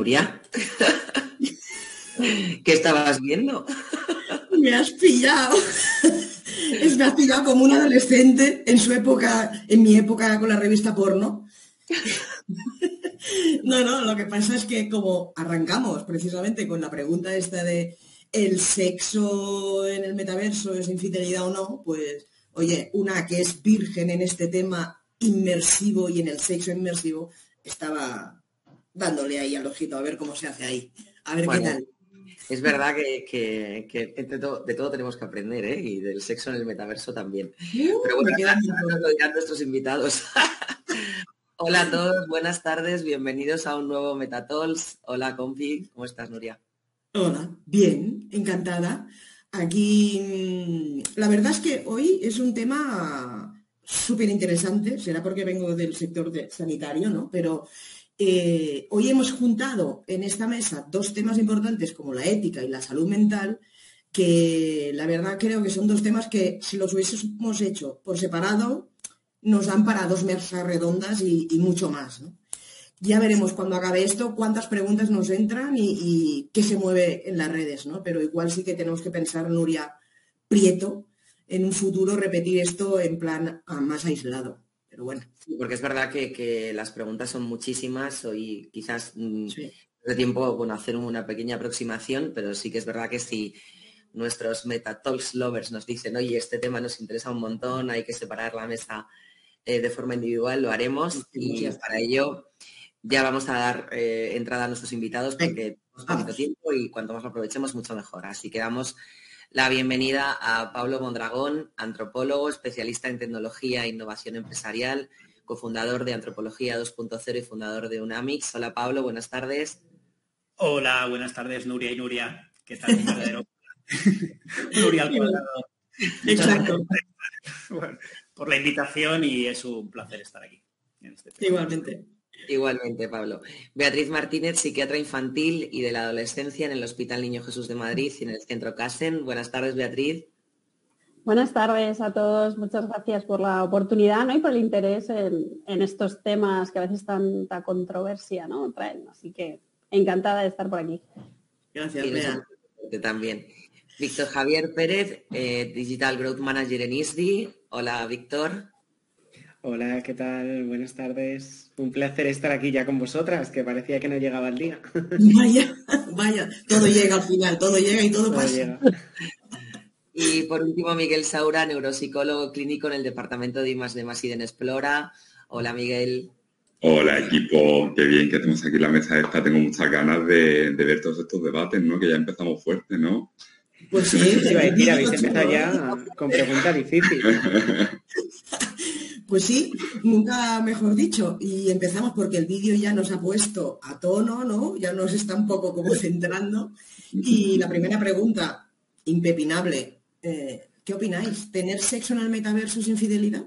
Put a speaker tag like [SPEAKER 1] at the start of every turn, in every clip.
[SPEAKER 1] Nuria, ¿qué estabas viendo?
[SPEAKER 2] Me has pillado. Es me has pillado como un adolescente en su época, en mi época con la revista porno. No, no, lo que pasa es que como arrancamos precisamente con la pregunta esta de el sexo en el metaverso es infidelidad o no, pues oye, una que es virgen en este tema inmersivo y en el sexo inmersivo, estaba dándole ahí al ojito a ver cómo se hace ahí. A ver qué tal.
[SPEAKER 1] Es verdad que, de todo tenemos que aprender, ¿eh? Y del sexo en el metaverso también. Uh, Pero bueno, lo dirán nuestros invitados. Hola a todos, buenas tardes, bienvenidos a un nuevo Metatols. Hola, compi, ¿cómo estás, Nuria?
[SPEAKER 2] Hola, bien, encantada. Aquí, la verdad es que hoy es un tema súper interesante, será porque vengo del sector sanitario, ¿no? Pero eh, hoy hemos juntado en esta mesa dos temas importantes como la ética y la salud mental, que la verdad creo que son dos temas que si los hubiésemos hecho por separado, nos dan para dos mesas redondas y, mucho más, Ya veremos cuando acabe esto cuántas preguntas nos entran y, qué se mueve en las redes, ¿no? Pero igual sí que tenemos que pensar, Nuria Prieto, en un futuro repetir esto en plan más aislado pero bueno.
[SPEAKER 1] porque es verdad que, las preguntas son muchísimas. Hoy quizás mm, de tiempo bueno, hacer una pequeña aproximación, pero sí que es verdad que si nuestros Metatalks lovers nos dicen, oye, este tema nos interesa un montón, hay que separar la mesa eh, de forma individual, lo haremos. y para ello ya vamos a dar eh, entrada a nuestros invitados porque tenemos poquito tiempo y cuanto más lo aprovechemos, mucho mejor. Así que damos la bienvenida a Pablo Mondragón, antropólogo, especialista en tecnología e innovación empresarial, cofundador de Antropología 2.0 y fundador de Unamix. Hola Pablo, buenas tardes.
[SPEAKER 3] Hola, buenas tardes Nuria y Nuria. ¿Qué tal? Nuria al cuadrado. Exacto. por la invitación y es un placer estar aquí.
[SPEAKER 2] Este Igualmente.
[SPEAKER 1] Igualmente, Pablo. Beatriz Martínez, psiquiatra infantil y de la adolescencia en el Hospital Niño Jesús de Madrid y en el Centro Casen. Buenas tardes, Beatriz.
[SPEAKER 4] Buenas tardes a todos. Muchas gracias por la oportunidad y por el interés en, estos temas que a veces tanta controversia ¿no? traen. Así que encantada de estar por aquí.
[SPEAKER 2] Gracias, Bea.
[SPEAKER 1] También. Víctor Javier Pérez, eh, Digital Growth Manager en ISDI. Hola, Víctor.
[SPEAKER 5] Hola, ¿qué tal? Buenas tardes. Un placer estar aquí ya con vosotras, que parecía que no llegaba el día.
[SPEAKER 2] Vaya, vaya, todo llega al final, todo llega y todo, pasa.
[SPEAKER 1] Y por último, Miguel Saura, neuropsicólogo clínico en el departamento de IMAS de Masiden Explora. Hola, Miguel.
[SPEAKER 6] Hola, equipo. Qué bien que tenemos aquí la mesa esta. Tengo muchas ganas de, ver todos estos debates, ¿no? Que ya empezamos fuerte, ¿no?
[SPEAKER 5] Pues sí, sí, habéis empezado ya con preguntas difíciles.
[SPEAKER 2] Pues sí, nunca mejor dicho. Y empezamos porque el vídeo ya nos ha puesto a tono, ¿no? Ya nos está un poco como centrando. Y la primera pregunta, impepinable, eh, ¿qué opináis? ¿Tener sexo en el metaverso es infidelidad?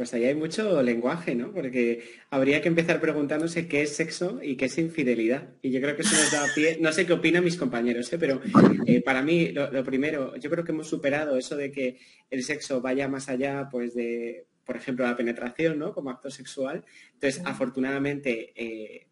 [SPEAKER 5] Pues ahí hay mucho lenguaje, ¿no? Porque habría que empezar preguntándose qué es sexo y qué es infidelidad. Y yo creo que eso nos da pie. No sé qué opinan mis compañeros, ¿eh? pero eh, para mí lo, primero, yo creo que hemos superado eso de que el sexo vaya más allá, pues de, por ejemplo, la penetración, ¿no? Como acto sexual. Entonces, afortunadamente, eh,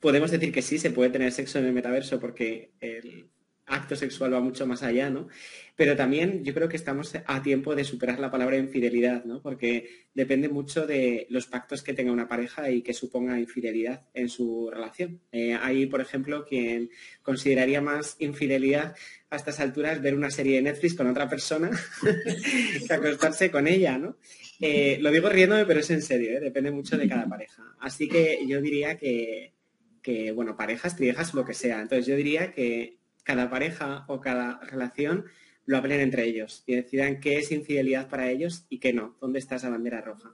[SPEAKER 5] podemos decir que sí se puede tener sexo en el metaverso porque el acto sexual va mucho más allá, ¿no? Pero también yo creo que estamos a tiempo de superar la palabra infidelidad, ¿no? Porque depende mucho de los pactos que tenga una pareja y que suponga infidelidad en su relación. Eh, hay, por ejemplo, quien consideraría más infidelidad a estas alturas ver una serie de Netflix con otra persona que acostarse con ella, ¿no? Eh, lo digo riéndome, pero es en serio, ¿eh? depende mucho de cada pareja. Así que yo diría que, que, bueno, parejas, triejas, lo que sea. Entonces yo diría que cada pareja o cada relación lo hablen entre ellos y decidan qué es infidelidad para ellos y qué no, dónde está esa bandera roja.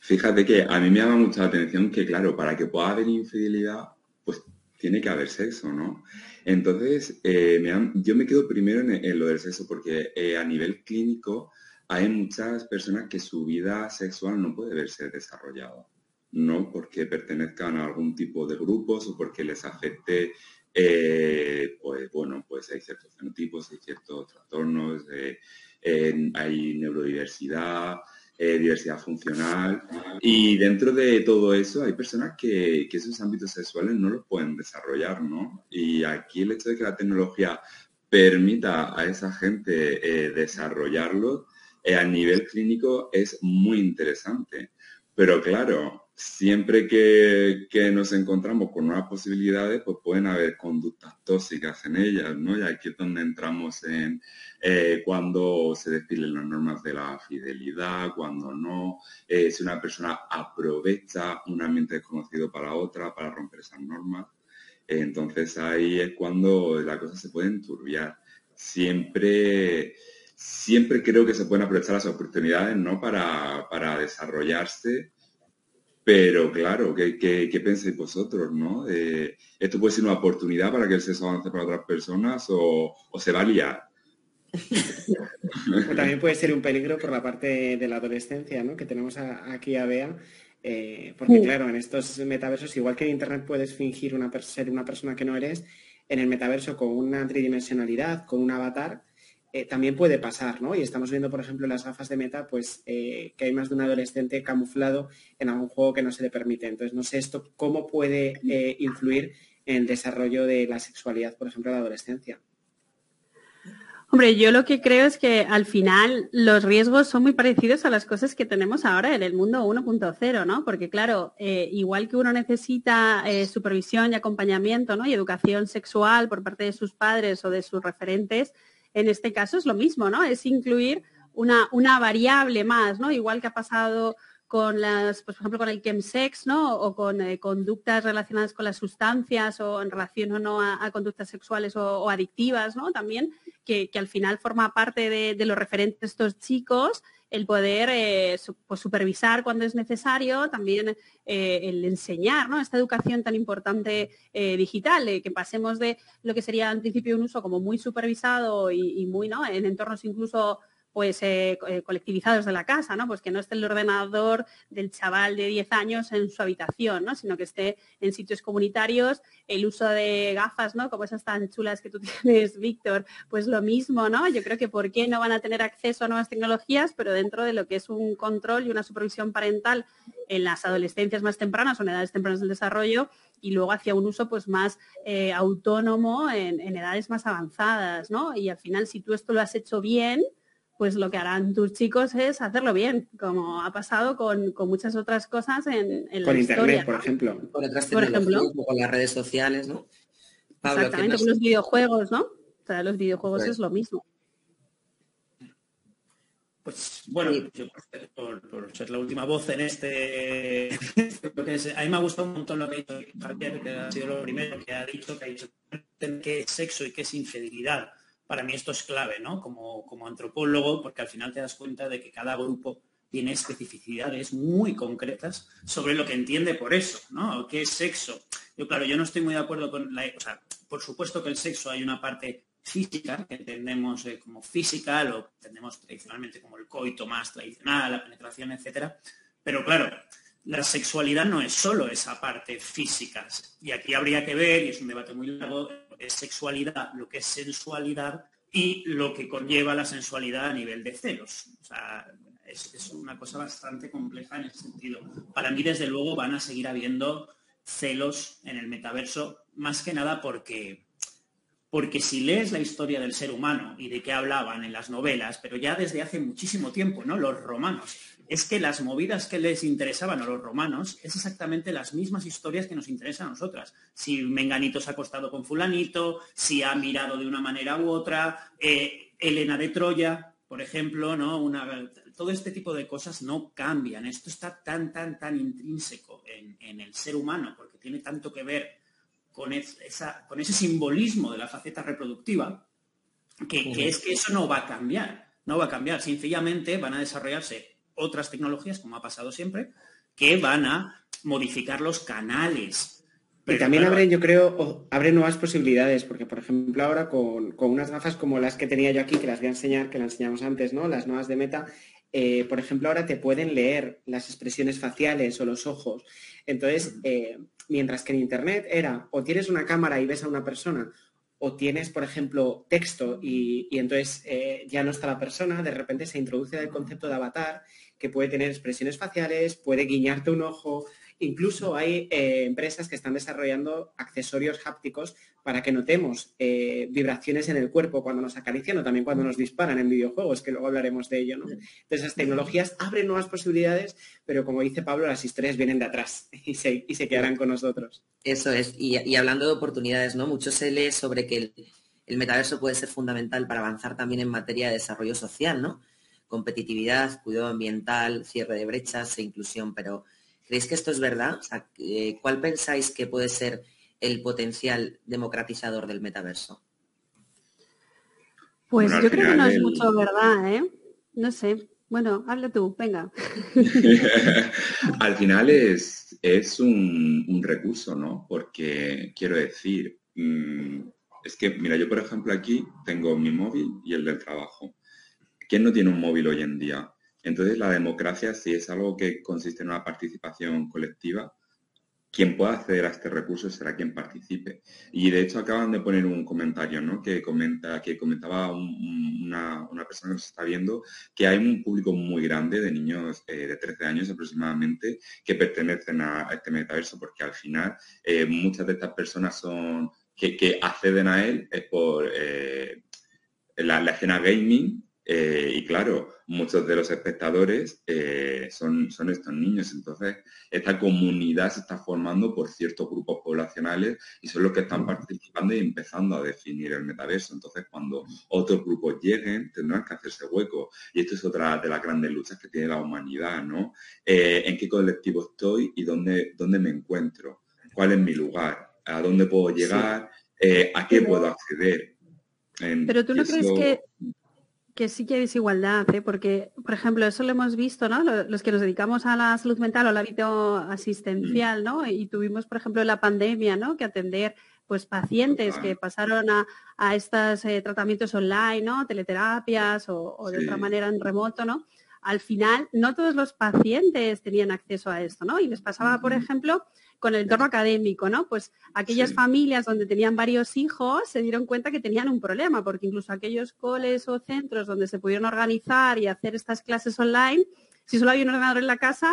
[SPEAKER 6] Fíjate que a mí me llama mucha la atención que, claro, para que pueda haber infidelidad, pues tiene que haber sexo, ¿no? Entonces, eh, yo me quedo primero en, lo del sexo porque eh, a nivel clínico hay muchas personas que su vida sexual no puede verse desarrollada, no porque pertenezcan a algún tipo de grupos o porque les afecte eh, pues bueno, pues hay ciertos fenotipos, hay ciertos trastornos, hay neurodiversidad, eh, diversidad funcional. Y dentro de todo eso hay personas que, esos ámbitos sexuales no los pueden desarrollar, ¿no? Y aquí el hecho de que la tecnología permita a esa gente eh, desarrollarlo a nivel clínico es muy interesante. Pero claro, siempre que, nos encontramos con nuevas posibilidades, pues pueden haber conductas tóxicas en ellas, ¿no? Y aquí es donde entramos en eh, cuando se despilen las normas de la fidelidad, cuando no, eh, si una persona aprovecha un ambiente desconocido para otra, para romper esas normas. entonces ahí es cuando la cosa se puede enturbiar. Siempre, siempre creo que se pueden aprovechar las oportunidades, ¿no? Para desarrollarse pero claro, ¿qué, pensáis vosotros? ¿no? Eh, ¿Esto puede ser una oportunidad para que el sexo avance para otras personas o, se va a liar?
[SPEAKER 5] también puede ser un peligro por la parte de la adolescencia, ¿no? que tenemos aquí a Bea. Eh, porque claro, en estos metaversos, igual que en Internet puedes fingir una, ser una persona que no eres, en el metaverso con una tridimensionalidad, con un avatar, eh, también puede pasar, ¿no? Y estamos viendo, por ejemplo, las gafas de meta, pues eh, que hay más de un adolescente camuflado en algún juego que no se le permite. Entonces, no sé esto cómo puede eh, influir en el desarrollo de la sexualidad, por ejemplo, en la adolescencia.
[SPEAKER 4] Hombre, yo lo que creo es que al final los riesgos son muy parecidos a las cosas que tenemos ahora en el mundo 1.0, ¿no? Porque claro, igual que uno necesita supervisión y acompañamiento, ¿no? Y educación sexual por parte de sus padres o de sus referentes, en este caso es lo mismo, ¿no? Es incluir una, una variable más, ¿no? Igual que ha pasado con las, pues, por ejemplo, con el chemsex, ¿no? O con eh, conductas relacionadas con las sustancias o en relación o no a, conductas sexuales o, adictivas, ¿no? También, que, al final forma parte de, de los referentes de estos chicos el poder eh, pues, supervisar cuando es necesario, también eh, el enseñar ¿no? esta educación tan importante eh, digital, que pasemos de lo que sería al principio un uso como muy supervisado y, y muy ¿no? en entornos incluso pues eh, eh, colectivizados de la casa, ¿no? Pues que no esté el ordenador del chaval de 10 años en su habitación, ¿no? Sino que esté en sitios comunitarios, el uso de gafas, ¿no? Como esas tan chulas que tú tienes, Víctor, pues lo mismo, ¿no? Yo creo que por qué no van a tener acceso a nuevas tecnologías, pero dentro de lo que es un control y una supervisión parental en las adolescencias más tempranas o en edades tempranas del desarrollo, y luego hacia un uso pues más eh, autónomo en, en edades más avanzadas, ¿no? Y al final, si tú esto lo has hecho bien, pues lo que harán tus chicos es hacerlo bien, como ha pasado con, muchas otras cosas en, en
[SPEAKER 5] con Internet, por ejemplo.
[SPEAKER 1] Por otras por ejemplo. con las redes sociales, ¿no?
[SPEAKER 4] Exactamente, con los videojuegos, ¿no? O sea, los videojuegos pues es lo mismo.
[SPEAKER 3] Pues bueno, yo por, ser la última voz en este, a mí me ha gustado un montón lo que ha dicho Javier, que ha sido lo primero que ha dicho, que ha dicho qué es sexo y qué es infidelidad para mí esto es clave, ¿no? Como, como antropólogo, porque al final te das cuenta de que cada grupo tiene especificidades muy concretas sobre lo que entiende por eso, ¿no? ¿Qué es sexo? Yo, claro, yo no estoy muy de acuerdo con la... O sea, por supuesto que el sexo hay una parte física, que entendemos eh, como física, lo entendemos tradicionalmente como el coito más tradicional, la penetración, etcétera. Pero claro, la sexualidad no es solo esa parte física. Y aquí habría que ver, y es un debate muy largo, es sexualidad, lo que es sensualidad y lo que conlleva la sensualidad a nivel de celos. O sea, es, una cosa bastante compleja en ese sentido. Para mí, desde luego, van a seguir habiendo celos en el metaverso, más que nada porque, porque si lees la historia del ser humano y de qué hablaban en las novelas, pero ya desde hace muchísimo tiempo, ¿no? Los romanos, es que las movidas que les interesaban a los romanos es exactamente las mismas historias que nos interesan a nosotras. Si Menganito se ha acostado con fulanito, si ha mirado de una manera u otra, eh, Elena de Troya, por ejemplo, ¿no? Una, todo este tipo de cosas no cambian. Esto está tan, tan, tan intrínseco en, el ser humano, porque tiene tanto que ver con, esa, con ese simbolismo de la faceta reproductiva, que, que es que eso no va a cambiar. No va a cambiar. Sencillamente van a desarrollarse otras tecnologías, como ha pasado siempre, que van a modificar los canales.
[SPEAKER 5] y también abren, yo creo, abren nuevas posibilidades, porque por ejemplo ahora con, unas gafas como las que tenía yo aquí, que las voy a enseñar, que las enseñamos antes, ¿no? Las nuevas de Meta, eh, por ejemplo ahora te pueden leer las expresiones faciales o los ojos. Entonces, eh, mientras que en Internet era o tienes una cámara y ves a una persona o tienes, por ejemplo, texto y, entonces eh, ya no está la persona, de repente se introduce el concepto de avatar que puede tener expresiones faciales, puede guiñarte un ojo, Incluso hay eh, empresas que están desarrollando accesorios hápticos para que notemos eh, vibraciones en el cuerpo cuando nos acarician o también cuando nos disparan en videojuegos, que luego hablaremos de ello. ¿no? Entonces, las tecnologías abren nuevas posibilidades, pero como dice Pablo, las historias vienen de atrás y se, y se quedarán con nosotros.
[SPEAKER 1] Eso es. Y, hablando de oportunidades, ¿no? Mucho se lee sobre que el, el metaverso puede ser fundamental para avanzar también en materia de desarrollo social, ¿no? Competitividad, cuidado ambiental, cierre de brechas e inclusión, pero ¿Creéis que esto es verdad? ¿Cuál pensáis que puede ser el potencial democratizador del metaverso?
[SPEAKER 4] Pues yo creo que no es mucho verdad, ¿eh? No sé. Bueno, habla tú, venga.
[SPEAKER 6] al final es, es un, recurso, ¿no? Porque quiero decir, mm, es que, mira, yo por ejemplo aquí tengo mi móvil y el del trabajo. ¿Quién no tiene un móvil hoy en día? Entonces, la democracia, si es algo que consiste en una participación colectiva, quien pueda acceder a este recurso será quien participe. Y de hecho acaban de poner un comentario, ¿no? Que comenta, que comentaba una, persona que se está viendo que hay un público muy grande de niños eh, de 13 años aproximadamente que pertenecen a, este metaverso, porque al final eh, muchas de estas personas son que, acceden a él es por eh, la, la, escena gaming eh, y claro, muchos de los espectadores eh, son, son estos niños. Entonces, esta comunidad se está formando por ciertos grupos poblacionales y son los que están participando y empezando a definir el metaverso. Entonces, cuando otros grupos lleguen, tendrán que hacerse hueco. Y esto es otra de las grandes luchas que tiene la humanidad, ¿no? Eh, ¿En qué colectivo estoy y dónde, dónde me encuentro? ¿Cuál es mi lugar? ¿A dónde puedo llegar? ¿A qué puedo acceder?
[SPEAKER 4] Pero tú no crees que que sí que hay desigualdad, ¿eh? porque, por ejemplo, eso lo hemos visto, ¿no? Los que nos dedicamos a la salud mental o al hábito asistencial, ¿no? Y tuvimos, por ejemplo, la pandemia, ¿no? Que atender pues pacientes que pasaron a, estos eh, tratamientos online, ¿no? Teleterapias o, de otra manera en remoto, ¿no? Al final, no todos los pacientes tenían acceso a esto, ¿no? Y les pasaba, por ejemplo, con el entorno académico, ¿no? Pues aquellas familias donde tenían varios hijos se dieron cuenta que tenían un problema, porque incluso aquellos coles o centros donde se pudieron organizar y hacer estas clases online, si solo había un ordenador en la casa,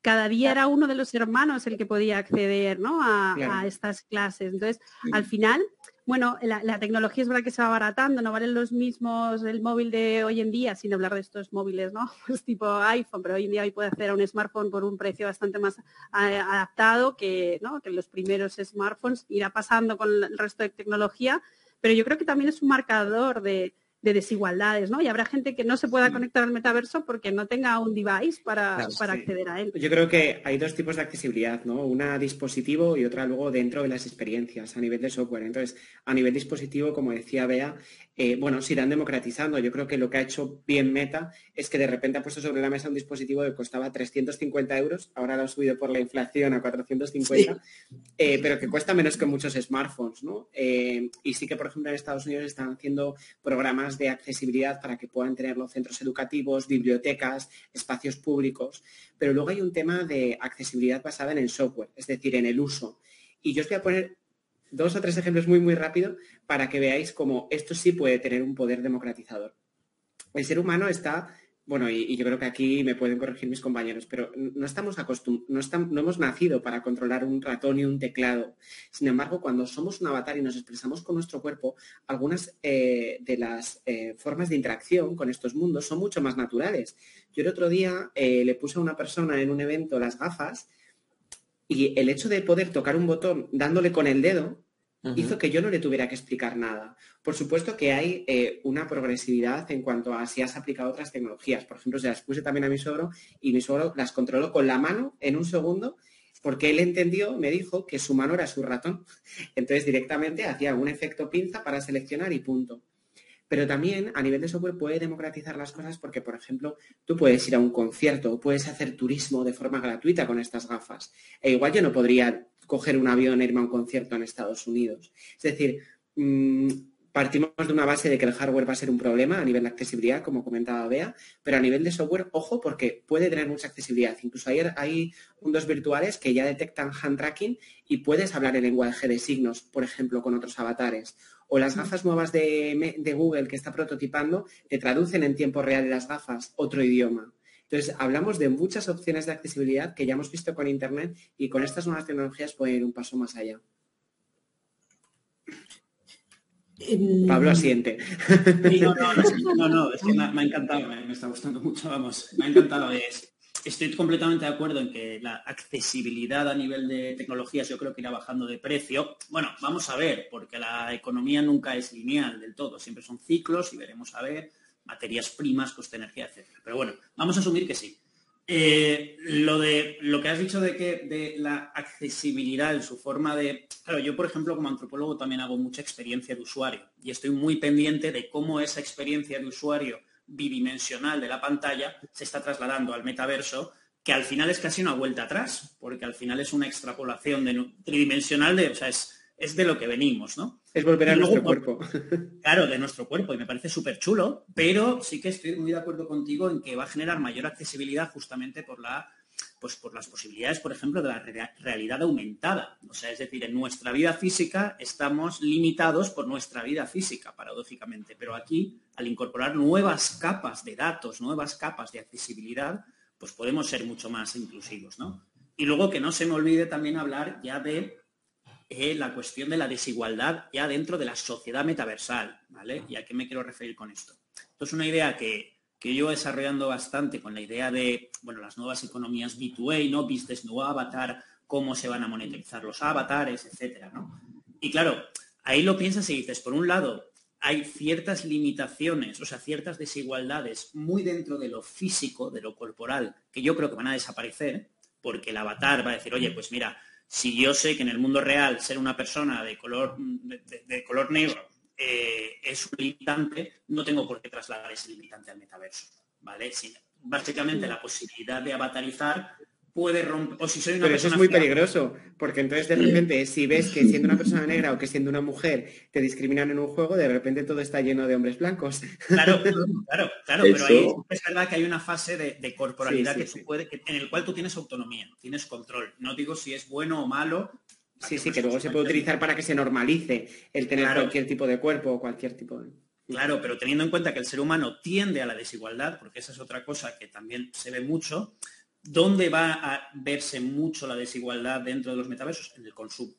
[SPEAKER 4] cada día era uno de los hermanos el que podía acceder ¿no? a, estas clases. Entonces, al final, bueno, la, tecnología es verdad que se va abaratando, no valen los mismos el móvil de hoy en día, sin hablar de estos móviles, ¿no? Pues tipo iPhone, pero hoy en día hoy puede hacer un smartphone por un precio bastante más adaptado que, ¿no? que los primeros smartphones. Irá pasando con el resto de tecnología, pero yo creo que también es un marcador de, de desigualdades, ¿no? Y habrá gente que no se pueda conectar al metaverso porque no tenga un device para, acceder a él.
[SPEAKER 5] Yo creo que hay dos tipos de accesibilidad, ¿no? Una dispositivo y otra luego dentro de las experiencias a nivel de software. Entonces, a nivel dispositivo, como decía Bea, eh, bueno, se irán democratizando. Yo creo que lo que ha hecho bien Meta es que de repente ha puesto sobre la mesa un dispositivo que costaba 350 euros, ahora lo ha subido por la inflación a 450, eh, pero que cuesta menos que muchos smartphones, ¿no? Eh, y sí que, por ejemplo, en Estados Unidos están haciendo programas de accesibilidad para que puedan tener los centros educativos, bibliotecas, espacios públicos, pero luego hay un tema de accesibilidad basada en el software, es decir, en el uso. Y yo os voy a poner dos o tres ejemplos muy, muy rápido para que veáis cómo esto sí puede tener un poder democratizador. El ser humano está, bueno, y, yo creo que aquí me pueden corregir mis compañeros, pero no estamos acostumbrados, no, hemos nacido para controlar un ratón y un teclado. Sin embargo, cuando somos un avatar y nos expresamos con nuestro cuerpo, algunas eh, de las eh, formas de interacción con estos mundos son mucho más naturales. Yo el otro día eh, le puse a una persona en un evento las gafas y el hecho de poder tocar un botón dándole con el dedo hizo que yo no le tuviera que explicar nada. Por supuesto que hay eh, una progresividad en cuanto a si has aplicado otras tecnologías. Por ejemplo, se las puse también a mi suegro y mi suegro las controló con la mano en un segundo porque él entendió, me dijo, que su mano era su ratón. Entonces directamente hacía un efecto pinza para seleccionar y punto. Pero también a nivel de software puede democratizar las cosas porque, por ejemplo, tú puedes ir a un concierto o puedes hacer turismo de forma gratuita con estas gafas. E igual yo no podría coger un avión e irme a un concierto en Estados Unidos. Es decir, mm, partimos de una base de que el hardware va a ser un problema a nivel de accesibilidad, como comentaba Bea, pero a nivel de software, ojo, porque puede tener mucha accesibilidad. Incluso ayer hay mundos virtuales que ya detectan hand tracking y puedes hablar en lenguaje de signos, por ejemplo, con otros avatares. O las gafas nuevas de, de Google que está prototipando te traducen en tiempo real las gafas otro idioma. Entonces, hablamos de muchas opciones de accesibilidad que ya hemos visto con Internet y con estas nuevas tecnologías pueden ir un paso más allá. Pablo asiente.
[SPEAKER 3] no, no, no, es que me, ha encantado, me, está gustando mucho, vamos, me ha encantado. estoy completamente de acuerdo en que la accesibilidad a nivel de tecnologías yo creo que irá bajando de precio. Bueno, vamos a ver, porque la economía nunca es lineal del todo, siempre son ciclos y veremos a ver materias primas, coste de energía, etc. Pero bueno, vamos a asumir que sí. Eh, lo de lo que has dicho de que de la accesibilidad en su forma de. Claro, yo por ejemplo como antropólogo también hago mucha experiencia de usuario y estoy muy pendiente de cómo esa experiencia de usuario bidimensional de la pantalla se está trasladando al metaverso, que al final es casi una vuelta atrás, porque al final es una extrapolación tridimensional de, o sea, es, es de lo que venimos, ¿no?
[SPEAKER 5] Es volver a nuestro cuerpo.
[SPEAKER 3] Claro, de nuestro cuerpo, y me parece súper chulo, pero sí que estoy muy de acuerdo contigo en que va a generar mayor accesibilidad justamente por la pues por las posibilidades, por ejemplo, de la realidad aumentada. O sea, es decir, en nuestra vida física estamos limitados por nuestra vida física, paradójicamente. Pero aquí, al incorporar nuevas capas de datos, nuevas capas de accesibilidad, pues podemos ser mucho más inclusivos, ¿no? Y luego que no se me olvide también hablar ya de eh, la cuestión de la desigualdad ya dentro de la sociedad metaversal, ¿vale? ¿Y a qué me quiero referir con esto? Esto es una idea que, que yo desarrollando bastante con la idea de, bueno, las nuevas economías B2A, ¿no? Business No Avatar, cómo se van a monetizar los avatares, etcétera, ¿no? Y claro, ahí lo piensas y dices, por un lado, hay ciertas limitaciones, o sea, ciertas desigualdades muy dentro de lo físico, de lo corporal, que yo creo que van a desaparecer, porque el avatar va a decir, oye, pues mira, si yo sé que en el mundo real ser una persona de color, de, color negro eh, es un limitante, no tengo por qué trasladar ese limitante al metaverso. ¿vale? básicamente la posibilidad de avatarizar puede romper. O si soy una
[SPEAKER 5] Pero eso es muy peligroso, porque entonces de repente, si ves que siendo una persona negra o que siendo una mujer te discriminan en un juego, de repente todo está lleno de hombres blancos.
[SPEAKER 3] Claro, claro, claro, pero ahí es verdad que hay una fase de, corporalidad que puede, en el cual tú tienes autonomía, tienes control. No digo si es bueno o malo.
[SPEAKER 5] Sí, sí, que luego se puede utilizar para que se normalice el tener cualquier tipo de cuerpo o cualquier tipo de.
[SPEAKER 3] Claro, pero teniendo en cuenta que el ser humano tiende a la desigualdad, porque esa es otra cosa que también se ve mucho, ¿Dónde va a verse mucho la desigualdad dentro de los metaversos? En el consumo.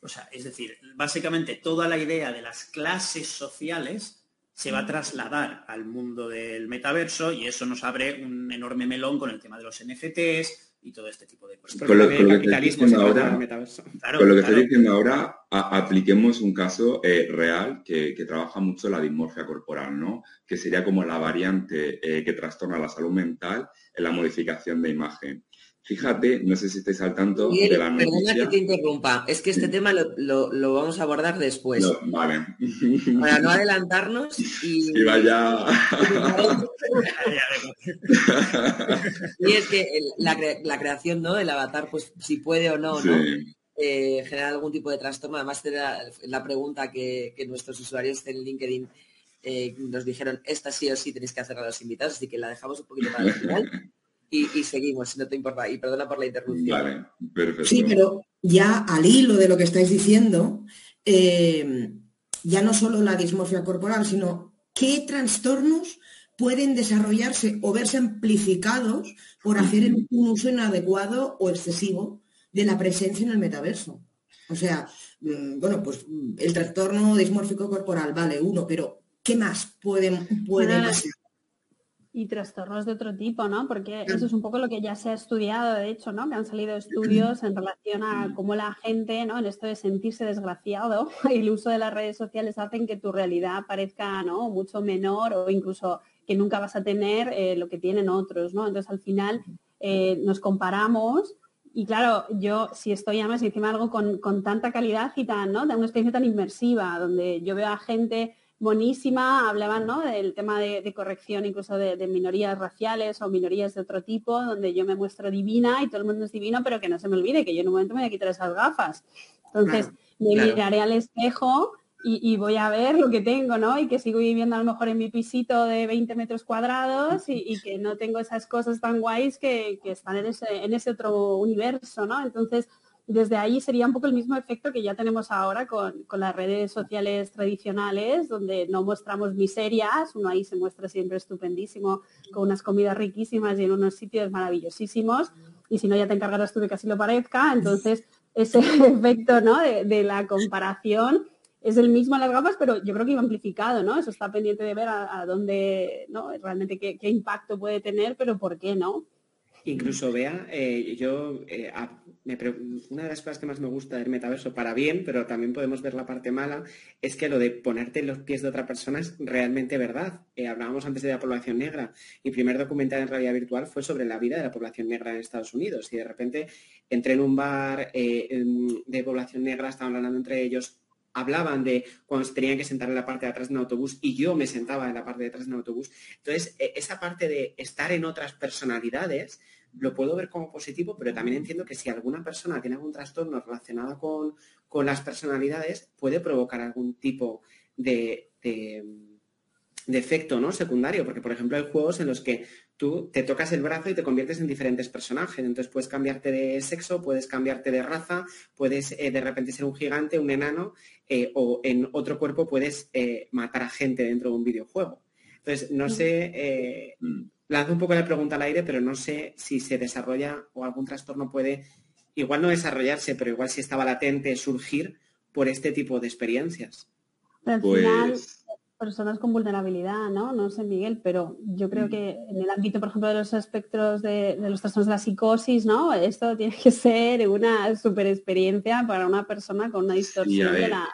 [SPEAKER 3] O sea, es decir, básicamente toda la idea de las clases sociales se va a trasladar al mundo del metaverso y eso nos abre un enorme melón con el tema de los NFTs, y todo este tipo de cosas.
[SPEAKER 6] Con lo, que estoy diciendo ahora, con lo que estoy diciendo ahora, apliquemos un caso eh, real que, trabaja mucho la dismorfia corporal, ¿no? Que sería como la variante eh, que trastorna la salud mental en la modificación de imagen. Fíjate, no sé si estáis al tanto de la
[SPEAKER 1] noticia. Perdona que te interrumpa, es que este tema lo, vamos a abordar después.
[SPEAKER 6] vale.
[SPEAKER 1] Para no adelantarnos y...
[SPEAKER 6] y vaya...
[SPEAKER 1] y es que la, creación, ¿no? El avatar, pues si puede o no, ¿no? Eh, generar algún tipo de trastorno. Además, era la pregunta que, nuestros usuarios en LinkedIn eh, nos dijeron, esta sí o sí tenéis que hacer a los invitados, así que la dejamos un poquito para el final y, seguimos, si no te importa. Y perdona por la interrupción.
[SPEAKER 2] Sí, pero ya al hilo de lo que estáis diciendo, eh, ya no solo la dismorfia corporal, sino qué trastornos pueden desarrollarse o verse amplificados por hacer un uso inadecuado o excesivo de la presencia en el metaverso. O sea, mm, bueno, pues mm, el trastorno dismórfico corporal, vale, uno, pero ¿qué más pueden, pueden
[SPEAKER 4] y trastornos de otro tipo, ¿no? Porque eso es un poco lo que ya se ha estudiado, de hecho, ¿no? Que han salido estudios en relación a cómo la gente, ¿no? En esto de sentirse desgraciado y el uso de las redes sociales hacen que tu realidad parezca, ¿no? Mucho menor o incluso que nunca vas a tener eh, lo que tienen otros, ¿no? Entonces al final eh, nos comparamos y claro, yo si estoy además encima algo con, con tanta calidad y tan, ¿no? De una experiencia tan inmersiva, donde yo veo a gente buenísima, hablaban ¿no? del tema de, corrección incluso de, minorías raciales o minorías de otro tipo, donde yo me muestro divina y todo el mundo es divino, pero que no se me olvide que yo en un momento me voy a quitar esas gafas. Entonces, me miraré al espejo y, voy a ver lo que tengo, ¿no? Y que sigo viviendo a lo mejor en mi pisito de 20 metros cuadrados y, que no tengo esas cosas tan guays que, están en ese, en ese otro universo, ¿no? Entonces, desde ahí sería un poco el mismo efecto que ya tenemos ahora con, las redes sociales tradicionales, donde no mostramos miserias, uno ahí se muestra siempre estupendísimo, con unas comidas riquísimas y en unos sitios maravillosísimos, y si no ya te encargarás tú de que así lo parezca, entonces ese efecto ¿no? de la comparación es el mismo a las gafas, pero yo creo que iba amplificado, ¿no? Eso está pendiente de ver a, dónde, ¿no? Realmente qué, impacto puede tener, pero por qué no.
[SPEAKER 5] Incluso vea, eh, yo, eh, una de las cosas que más me gusta del metaverso, para bien, pero también podemos ver la parte mala, es que lo de ponerte en los pies de otra persona es realmente verdad. Eh, hablábamos antes de la población negra. Mi primer documental en realidad virtual fue sobre la vida de la población negra en Estados Unidos. Y de repente entré en un bar de población negra, estaban hablando entre ellos, hablaban de cuando se tenían que sentar en la parte de atrás de un autobús y yo me sentaba en la parte de atrás de un autobús. Entonces, e, esa parte de estar en otras personalidades lo puedo ver como positivo, pero también entiendo que si alguna persona tiene algún trastorno relacionado con, las personalidades, puede provocar algún tipo de, de, de efecto ¿no? secundario, porque por ejemplo hay juegos en los que tú te tocas el brazo y te conviertes en diferentes personajes. Entonces puedes cambiarte de sexo, puedes cambiarte de raza, puedes eh, de repente ser un gigante, un enano, eh, o en otro cuerpo puedes eh, matar a gente dentro de un videojuego. Entonces, no sé, lanzo un poco la pregunta al aire, pero no sé si se desarrolla o algún trastorno puede, igual no desarrollarse, pero igual si estaba latente, surgir por este tipo de experiencias.
[SPEAKER 4] Pues personas con vulnerabilidad, ¿no? No sé, Miguel, pero yo creo mm. que en el ámbito, por ejemplo, de los espectros de, los trastornos de la psicosis, ¿no? Esto tiene que ser una super experiencia para una persona con una distorsión de la,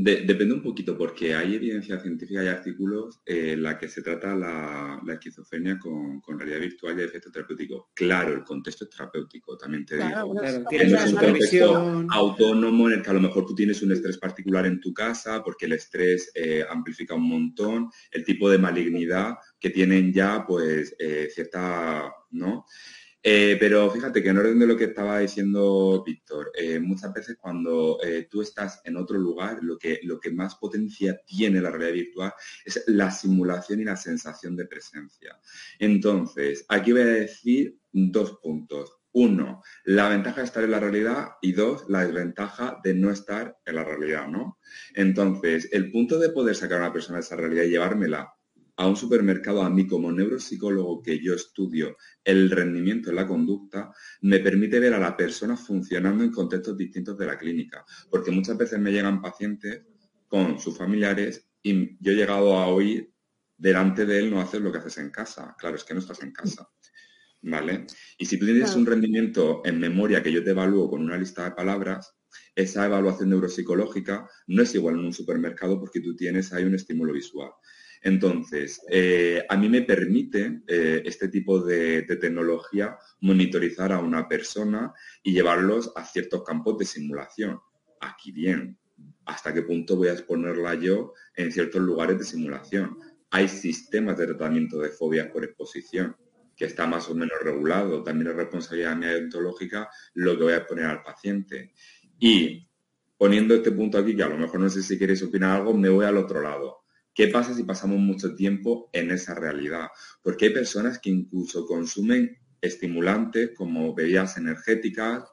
[SPEAKER 6] depende un poquito porque hay evidencia científica y artículos en la que se trata la, esquizofrenia con, realidad virtual y efecto terapéutico. Claro, el contexto es terapéutico, también te digo. es un contexto autónomo en el que a lo mejor tú tienes un estrés particular en tu casa porque el estrés eh, amplifica un montón el tipo de malignidad que tienen ya pues eh, cierta, ¿no? Eh, pero fíjate que en orden de lo que estaba diciendo Víctor, eh, muchas veces cuando eh, tú estás en otro lugar, lo que, lo que más potencia tiene la realidad virtual es la simulación y la sensación de presencia. Entonces, aquí voy a decir dos puntos. Uno, la ventaja de estar en la realidad y dos, la desventaja de no estar en la realidad, ¿no? Entonces, el punto de poder sacar a una persona de esa realidad y llevármela a un supermercado, a mí como neuropsicólogo que yo estudio el rendimiento en la conducta, me permite ver a la persona funcionando en contextos distintos de la clínica. Porque muchas veces me llegan pacientes con sus familiares y yo he llegado a oír delante de él no hacer lo que haces en casa. Claro, es que no estás en casa. ¿Vale? Y si tú tienes un rendimiento en memoria que yo te evalúo con una lista de palabras, esa evaluación neuropsicológica no es igual en un supermercado porque tú tienes ahí un estímulo visual. Entonces, eh, a mí me permite eh, este tipo de, tecnología monitorizar a una persona y llevarlos a ciertos campos de simulación. Aquí bien, ¿hasta qué punto voy a exponerla yo en ciertos lugares de simulación? Hay sistemas de tratamiento de fobias por exposición que está más o menos regulado. También es responsabilidad mía lo que voy a exponer al paciente. Y poniendo este punto aquí, que a lo mejor no sé si queréis opinar algo, me voy al otro lado. ¿Qué pasa si pasamos mucho tiempo en esa realidad? Porque hay personas que incluso consumen estimulantes como bebidas energéticas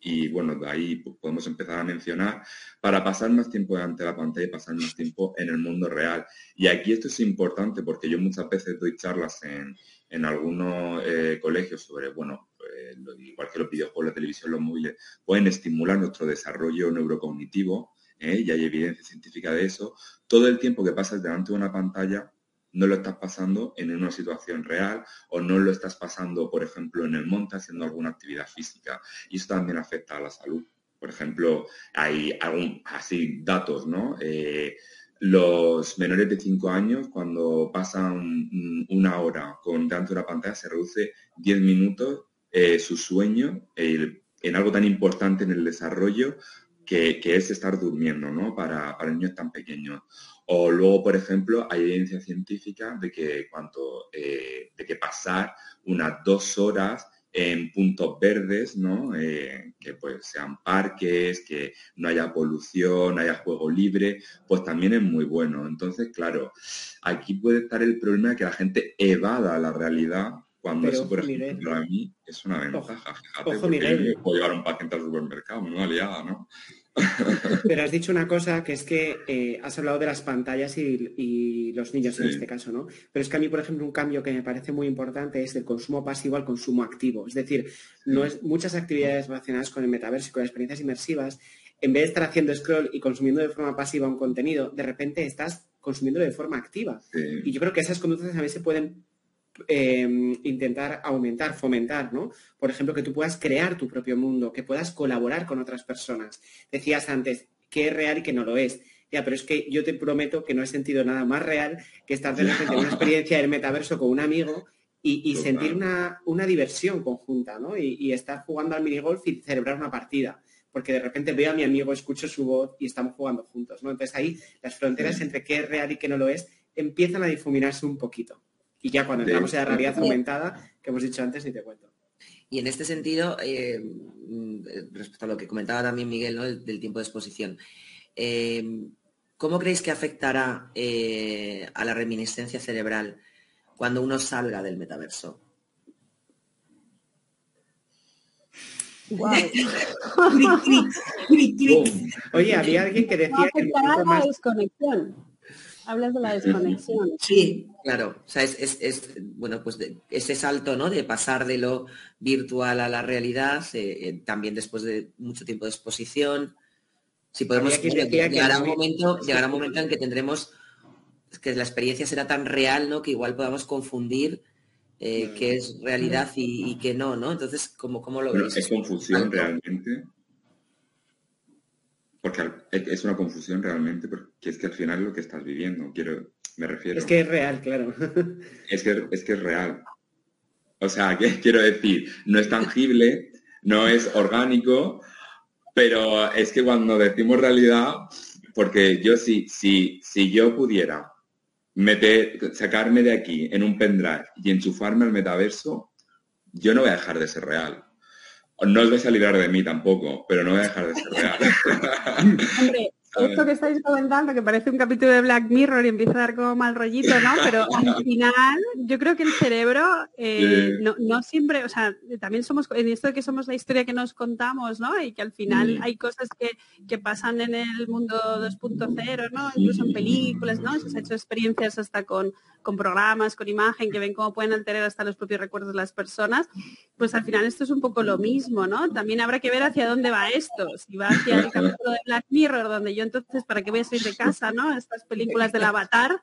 [SPEAKER 6] y bueno, de ahí podemos empezar a mencionar para pasar más tiempo delante de la pantalla y pasar más tiempo en el mundo real. Y aquí esto es importante porque yo muchas veces doy charlas en, algunos eh, colegios sobre, bueno, eh, igual que los videojuegos, la televisión, los móviles, pueden estimular nuestro desarrollo neurocognitivo ¿eh? y hay evidencia científica de eso, todo el tiempo que pasas delante de una pantalla no lo estás pasando en una situación real o no lo estás pasando, por ejemplo, en el monte haciendo alguna actividad física. Y eso también afecta a la salud. Por ejemplo, hay algún, así datos, ¿no? Eh, los menores de 5 años, cuando pasan una hora con de una pantalla, se reduce 10 minutos eh, su sueño en algo tan importante en el desarrollo que, es estar durmiendo, ¿no? Para, niños tan pequeños. O luego, por ejemplo, hay evidencia científica de que, cuanto, eh, de que pasar unas dos horas en puntos verdes, ¿no? Eh, que pues sean parques, que no haya polución, haya juego libre, pues también es muy bueno. Entonces, claro, aquí puede estar el problema de que la gente evada la realidad cuando eso, por ejemplo, para mí es una ventaja. Fíjate, porque puedo llevar un paciente al supermercado, no aliada, ¿no?
[SPEAKER 5] Pero has dicho una cosa que es que eh, has hablado de las pantallas y, los niños en este caso, ¿no? Pero es que a mí, por ejemplo, un cambio que me parece muy importante es el consumo pasivo al consumo activo. Es decir, no es, muchas actividades relacionadas con el metaverso y con las experiencias inmersivas, en vez de estar haciendo scroll y consumiendo de forma pasiva un contenido, de repente estás consumiéndolo de forma activa. Y yo creo que esas conductas a veces pueden Em, intentar aumentar, fomentar, ¿no? Por ejemplo, que tú puedas crear tu propio mundo, que puedas colaborar con otras personas. Decías antes que es real y que no lo es. Ya, pero es que yo te prometo que no he sentido nada más real que estar de repente en una experiencia del metaverso con un amigo y, sentir una, diversión conjunta, ¿no? Y, estar jugando al minigolf y celebrar una partida. Porque de repente veo a mi amigo, escucho su voz y estamos jugando juntos, ¿no? Entonces ahí las fronteras entre qué es real y qué no lo es empiezan a difuminarse un poquito. Y ya cuando entramos en la realidad aumentada, que hemos dicho antes, ni te cuento.
[SPEAKER 1] Y en este sentido, eh, respecto a lo que comentaba también Miguel, del, tiempo de exposición, eh, ¿cómo creéis que afectará eh, a la reminiscencia cerebral cuando uno salga del metaverso?
[SPEAKER 5] Oye, había alguien que decía que...
[SPEAKER 4] la desconexión. Hablas de la desconexión.
[SPEAKER 1] Sí, claro. O sea, es, bueno, pues ese salto, ¿no? De pasar de lo virtual a la realidad, eh, eh, también después de mucho tiempo de exposición. Si podemos llegar a un momento, llegará un momento en que tendremos que la experiencia será tan real, ¿no? Que igual podamos confundir eh, qué es realidad y, qué no, ¿no? Entonces, ¿cómo, cómo lo
[SPEAKER 6] veis? Es confusión realmente porque es una confusión realmente, porque es que al final lo que estás viviendo, quiero, me refiero.
[SPEAKER 5] Es que es real, claro.
[SPEAKER 6] Es que es, que es real. O sea, que quiero decir, no es tangible, no es orgánico, pero es que cuando decimos realidad, porque yo sí, si, si yo pudiera meter, sacarme de aquí en un pendrive y enchufarme al metaverso, yo no voy a dejar de ser real. No os vais a de mí tampoco, pero no voy a dejar de ser real.
[SPEAKER 4] esto que estáis comentando, que parece un capítulo de Black Mirror y empieza a dar como mal rollito, ¿no? Pero al final, yo creo que el cerebro eh, no, siempre, o sea, también somos, en esto de que somos la historia que nos contamos, ¿no? Y que al final hay cosas que, pasan en el mundo 2.0, ¿no? Incluso en películas, ¿no? Se han hecho experiencias hasta con, con programas, con imagen, que ven cómo pueden alterar hasta los propios recuerdos de las personas, pues al final esto es un poco lo mismo, ¿no? También habrá que ver hacia dónde va esto. Si va hacia el capítulo de Black Mirror, donde yo entonces, ¿para qué voy a salir de casa, no? Estas películas del avatar,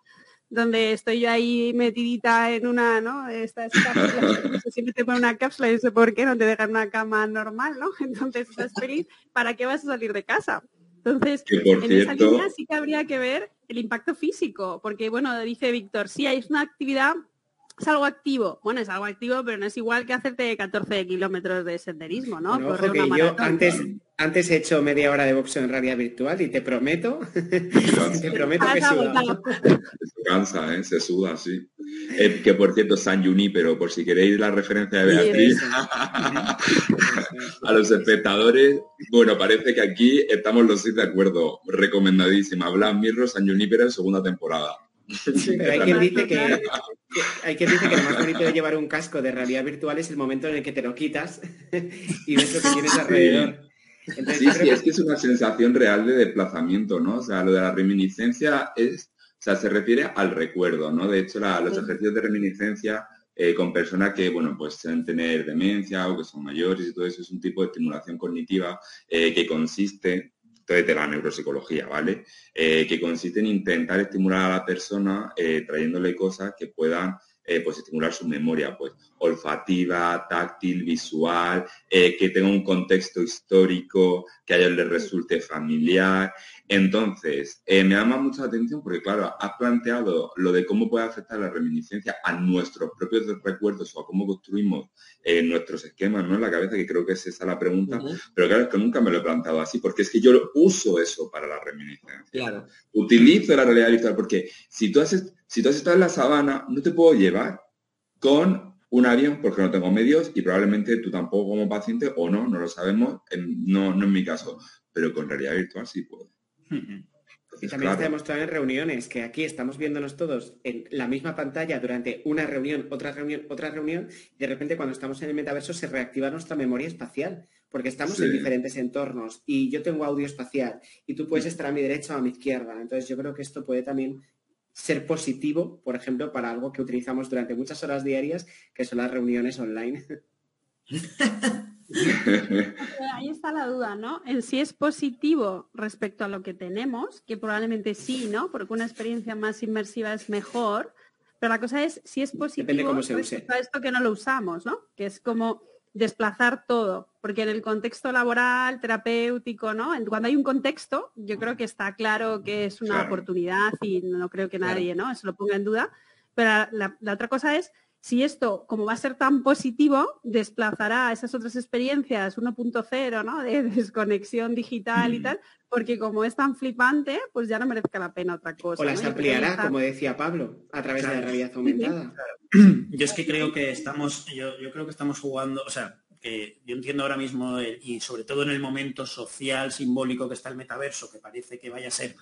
[SPEAKER 4] donde estoy yo ahí metidita en una, ¿no? Estas cápsulas, siempre te ponen una cápsula y no sé por qué, no te dejan una cama normal, ¿no? Entonces estás feliz, ¿para qué vas a salir de casa? Entonces, en esa línea sí que habría que ver el impacto físico, porque bueno, dice Víctor, sí, hay una actividad es algo activo. Bueno, es algo activo, pero no es igual que hacerte 14 kilómetros de senderismo, ¿no?
[SPEAKER 5] yo antes, antes he hecho media hora de boxeo en realidad virtual y te prometo, te prometo que suda.
[SPEAKER 6] Se cansa, ¿eh? se suda, sí. Eh, que por cierto, San pero por si queréis la referencia de Beatriz, a los espectadores, bueno, parece que aquí estamos los seis de acuerdo. Recomendadísima. Black Mirror, San Junipero en segunda temporada
[SPEAKER 5] hay quien dice que, hay quien dice que lo más bonito de llevar un casco de realidad virtual es el momento en el que te lo quitas y ves lo que tienes alrededor.
[SPEAKER 6] sí, sí, es que es una sensación real de desplazamiento, ¿no? O sea, lo de la reminiscencia es, o sea, se refiere al recuerdo, ¿no? De hecho, los ejercicios de reminiscencia eh, con personas que, bueno, pues pueden tener demencia o que son mayores y todo eso es un tipo de estimulación cognitiva eh, que consiste de la neuropsicología, ¿vale? Eh, que consiste en intentar estimular a la persona eh, trayéndole cosas que puedan eh, pues estimular su memoria, pues olfativa, táctil, visual, que tenga un contexto histórico, que a ellos les resulte familiar. Entonces, me llama mucha atención porque, claro, has planteado lo de cómo puede afectar la reminiscencia a nuestros propios recuerdos o a cómo construimos nuestros esquemas, ¿no? En la cabeza, que creo que es esa la pregunta, pero claro, es que nunca me lo he planteado así, porque es que yo uso eso para la reminiscencia.
[SPEAKER 1] Claro.
[SPEAKER 6] Utilizo la realidad virtual, porque si tú, haces, si tú has estado en la sabana, no te puedo llevar con un avión porque no tengo medios y probablemente tú tampoco como paciente o no, no lo sabemos, no, no en mi caso, pero con realidad virtual sí puedo.
[SPEAKER 5] Y también está demostrado en reuniones que aquí estamos viéndonos todos en la misma pantalla durante una reunión, otra reunión, otra reunión, y de repente cuando estamos en el metaverso se reactiva nuestra memoria espacial, porque estamos en diferentes entornos y yo tengo audio espacial y tú puedes estar a mi derecha o a mi izquierda. Entonces yo creo que esto puede también ser positivo, por ejemplo, para algo que utilizamos durante muchas horas diarias, que son las reuniones online.
[SPEAKER 4] Ahí está la duda, ¿no? En si es positivo respecto a lo que tenemos, que probablemente sí, ¿no? Porque una experiencia más inmersiva es mejor, pero la cosa es si es positivo respecto a esto que no lo usamos, ¿no? Que es como desplazar todo, porque en el contexto laboral, terapéutico, ¿no? Cuando hay un contexto, yo creo que está claro que es una oportunidad y no creo que nadie, ¿no? Eso lo ponga en duda. Pero la, otra cosa es si esto, como va a ser tan positivo, desplazará esas otras experiencias 1.0, ¿no? De desconexión digital y mm. tal, porque como es tan flipante, pues ya no merezca la pena otra cosa.
[SPEAKER 5] O las ampliará, como decía Pablo, a través de la realidad aumentada.
[SPEAKER 3] Yo es que creo que estamos, yo, creo que estamos jugando, o sea, que yo entiendo ahora mismo, y sobre todo en el momento social, simbólico que está el metaverso, que parece que vaya a ser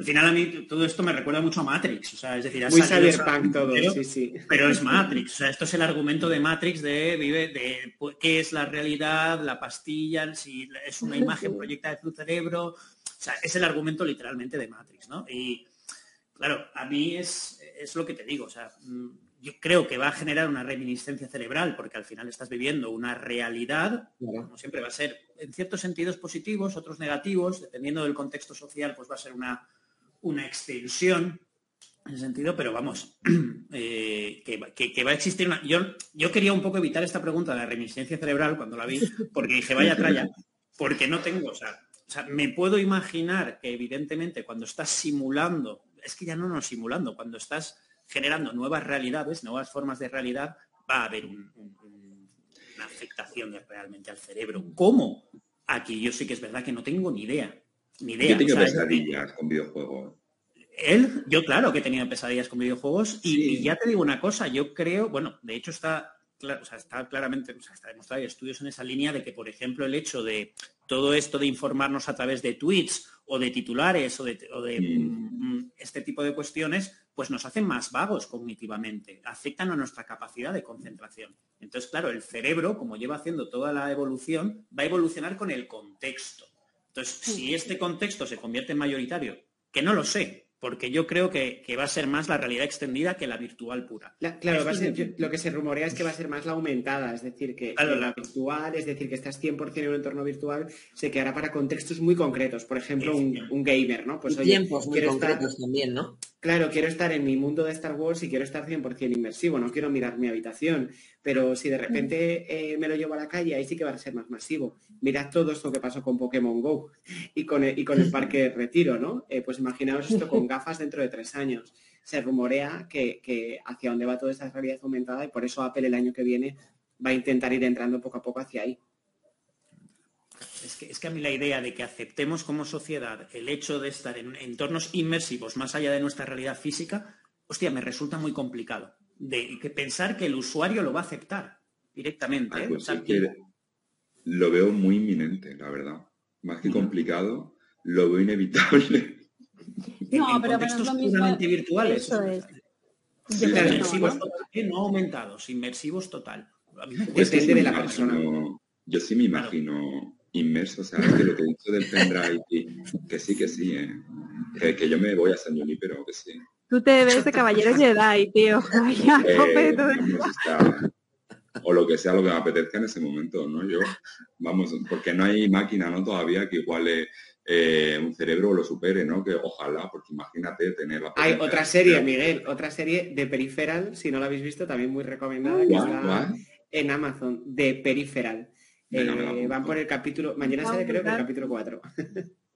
[SPEAKER 3] al final a mí todo esto me recuerda mucho a Matrix, o sea, es decir,
[SPEAKER 5] muy cyberpunk todo, sí, sí.
[SPEAKER 3] Pero es Matrix, o sea, esto es el argumento de Matrix de vive de qué es la realidad, la pastilla, si es una imagen proyectada de tu cerebro, o sea, es el argumento literalmente de Matrix, ¿no? Y claro, a mí es, es lo que te digo, o sea, mm, yo creo que va a generar una reminiscencia cerebral, porque al final estás viviendo una realidad, como siempre va a ser en ciertos sentidos positivos, otros negativos, dependiendo del contexto social, pues va a ser una una extensión en ese sentido, pero vamos, eh, que, va a existir una... Yo, yo quería un poco evitar esta pregunta de la reminiscencia cerebral cuando la vi, porque dije, vaya traya, porque no tengo, o sea, o sea, me puedo imaginar que evidentemente cuando estás simulando, es que ya no nos simulando, cuando estás generando nuevas realidades, nuevas formas de realidad, va a haber una afectación realmente al cerebro. ¿Cómo? Aquí yo sí que es verdad que no tengo ni idea. Ni idea.
[SPEAKER 6] Yo tengo pesadillas con videojuegos.
[SPEAKER 3] Él, yo claro que he tenido pesadillas con videojuegos y, ya te digo una cosa, yo creo, bueno, de hecho está, claro, o sea, está claramente, o sea, está demostrado, hay estudios en esa línea de que, por ejemplo, el hecho de todo esto de informarnos a través de tweets o de titulares o de, mm, mm, este tipo de cuestiones, pues nos hacen más vagos cognitivamente, afectan a nuestra capacidad de concentración. Entonces, claro, el cerebro, como lleva haciendo toda la evolución, va a evolucionar con el contexto. Entonces, si este contexto se convierte en mayoritario, que no lo sé, porque yo creo que, va a ser más la realidad extendida que la virtual pura.
[SPEAKER 5] claro, lo que se rumorea es que va a ser más la aumentada, es decir, que, la virtual, es decir, que estás 100% en un entorno virtual, se quedará para contextos muy concretos, por ejemplo, un, gamer, ¿no?
[SPEAKER 1] Pues, tiempos muy concretos también, ¿no?
[SPEAKER 5] Claro, quiero estar en mi mundo de Star Wars y quiero estar 100% inmersivo, no quiero mirar mi habitación, pero si de repente eh, me lo llevo a la calle, ahí sí que va a ser más masivo. Mirad todo esto que pasó con Pokémon Go y con el, y con el parque retiro, ¿no? Eh, pues imaginaos esto con gafas dentro de tres años. Se rumorea que, que hacia dónde va toda esa realidad aumentada y por eso Apple el año que viene va a intentar ir entrando poco a poco hacia ahí.
[SPEAKER 3] Es que, es que a mí la idea de que aceptemos como sociedad el hecho de estar en entornos inmersivos más allá de nuestra realidad física, hostia, me resulta muy complicado. De que pensar que el usuario lo va a aceptar directamente.
[SPEAKER 6] ¿eh? Pues lo veo muy inminente, la verdad. Más que complicado, lo veo inevitable.
[SPEAKER 3] No, en pero contextos puramente virtuales. Eso es. Inmersivos ¿eh? no aumentados, inmersivos total.
[SPEAKER 5] Depende de la persona.
[SPEAKER 6] Yo sí me imagino inmerso, o sea, es que lo que he dicho del pendrive, que sí, que sí, ¿eh? que, yo me voy a San Johnny, pero que sí.
[SPEAKER 4] Tú te ves de caballero Jedi, tío.
[SPEAKER 6] Eh, o lo que sea lo que me apetezca en ese momento, ¿no? Yo, vamos, porque no hay máquina, ¿no? Todavía que iguale eh, un cerebro lo supere, ¿no? Que ojalá, porque imagínate tener la...
[SPEAKER 5] Hay otra serie, Miguel, otra serie de Peripheral, si no la habéis visto, también muy recomendada, que está en Amazon, de Peripheral. Eh, van por el capítulo, mañana sale creo que el capítulo 4.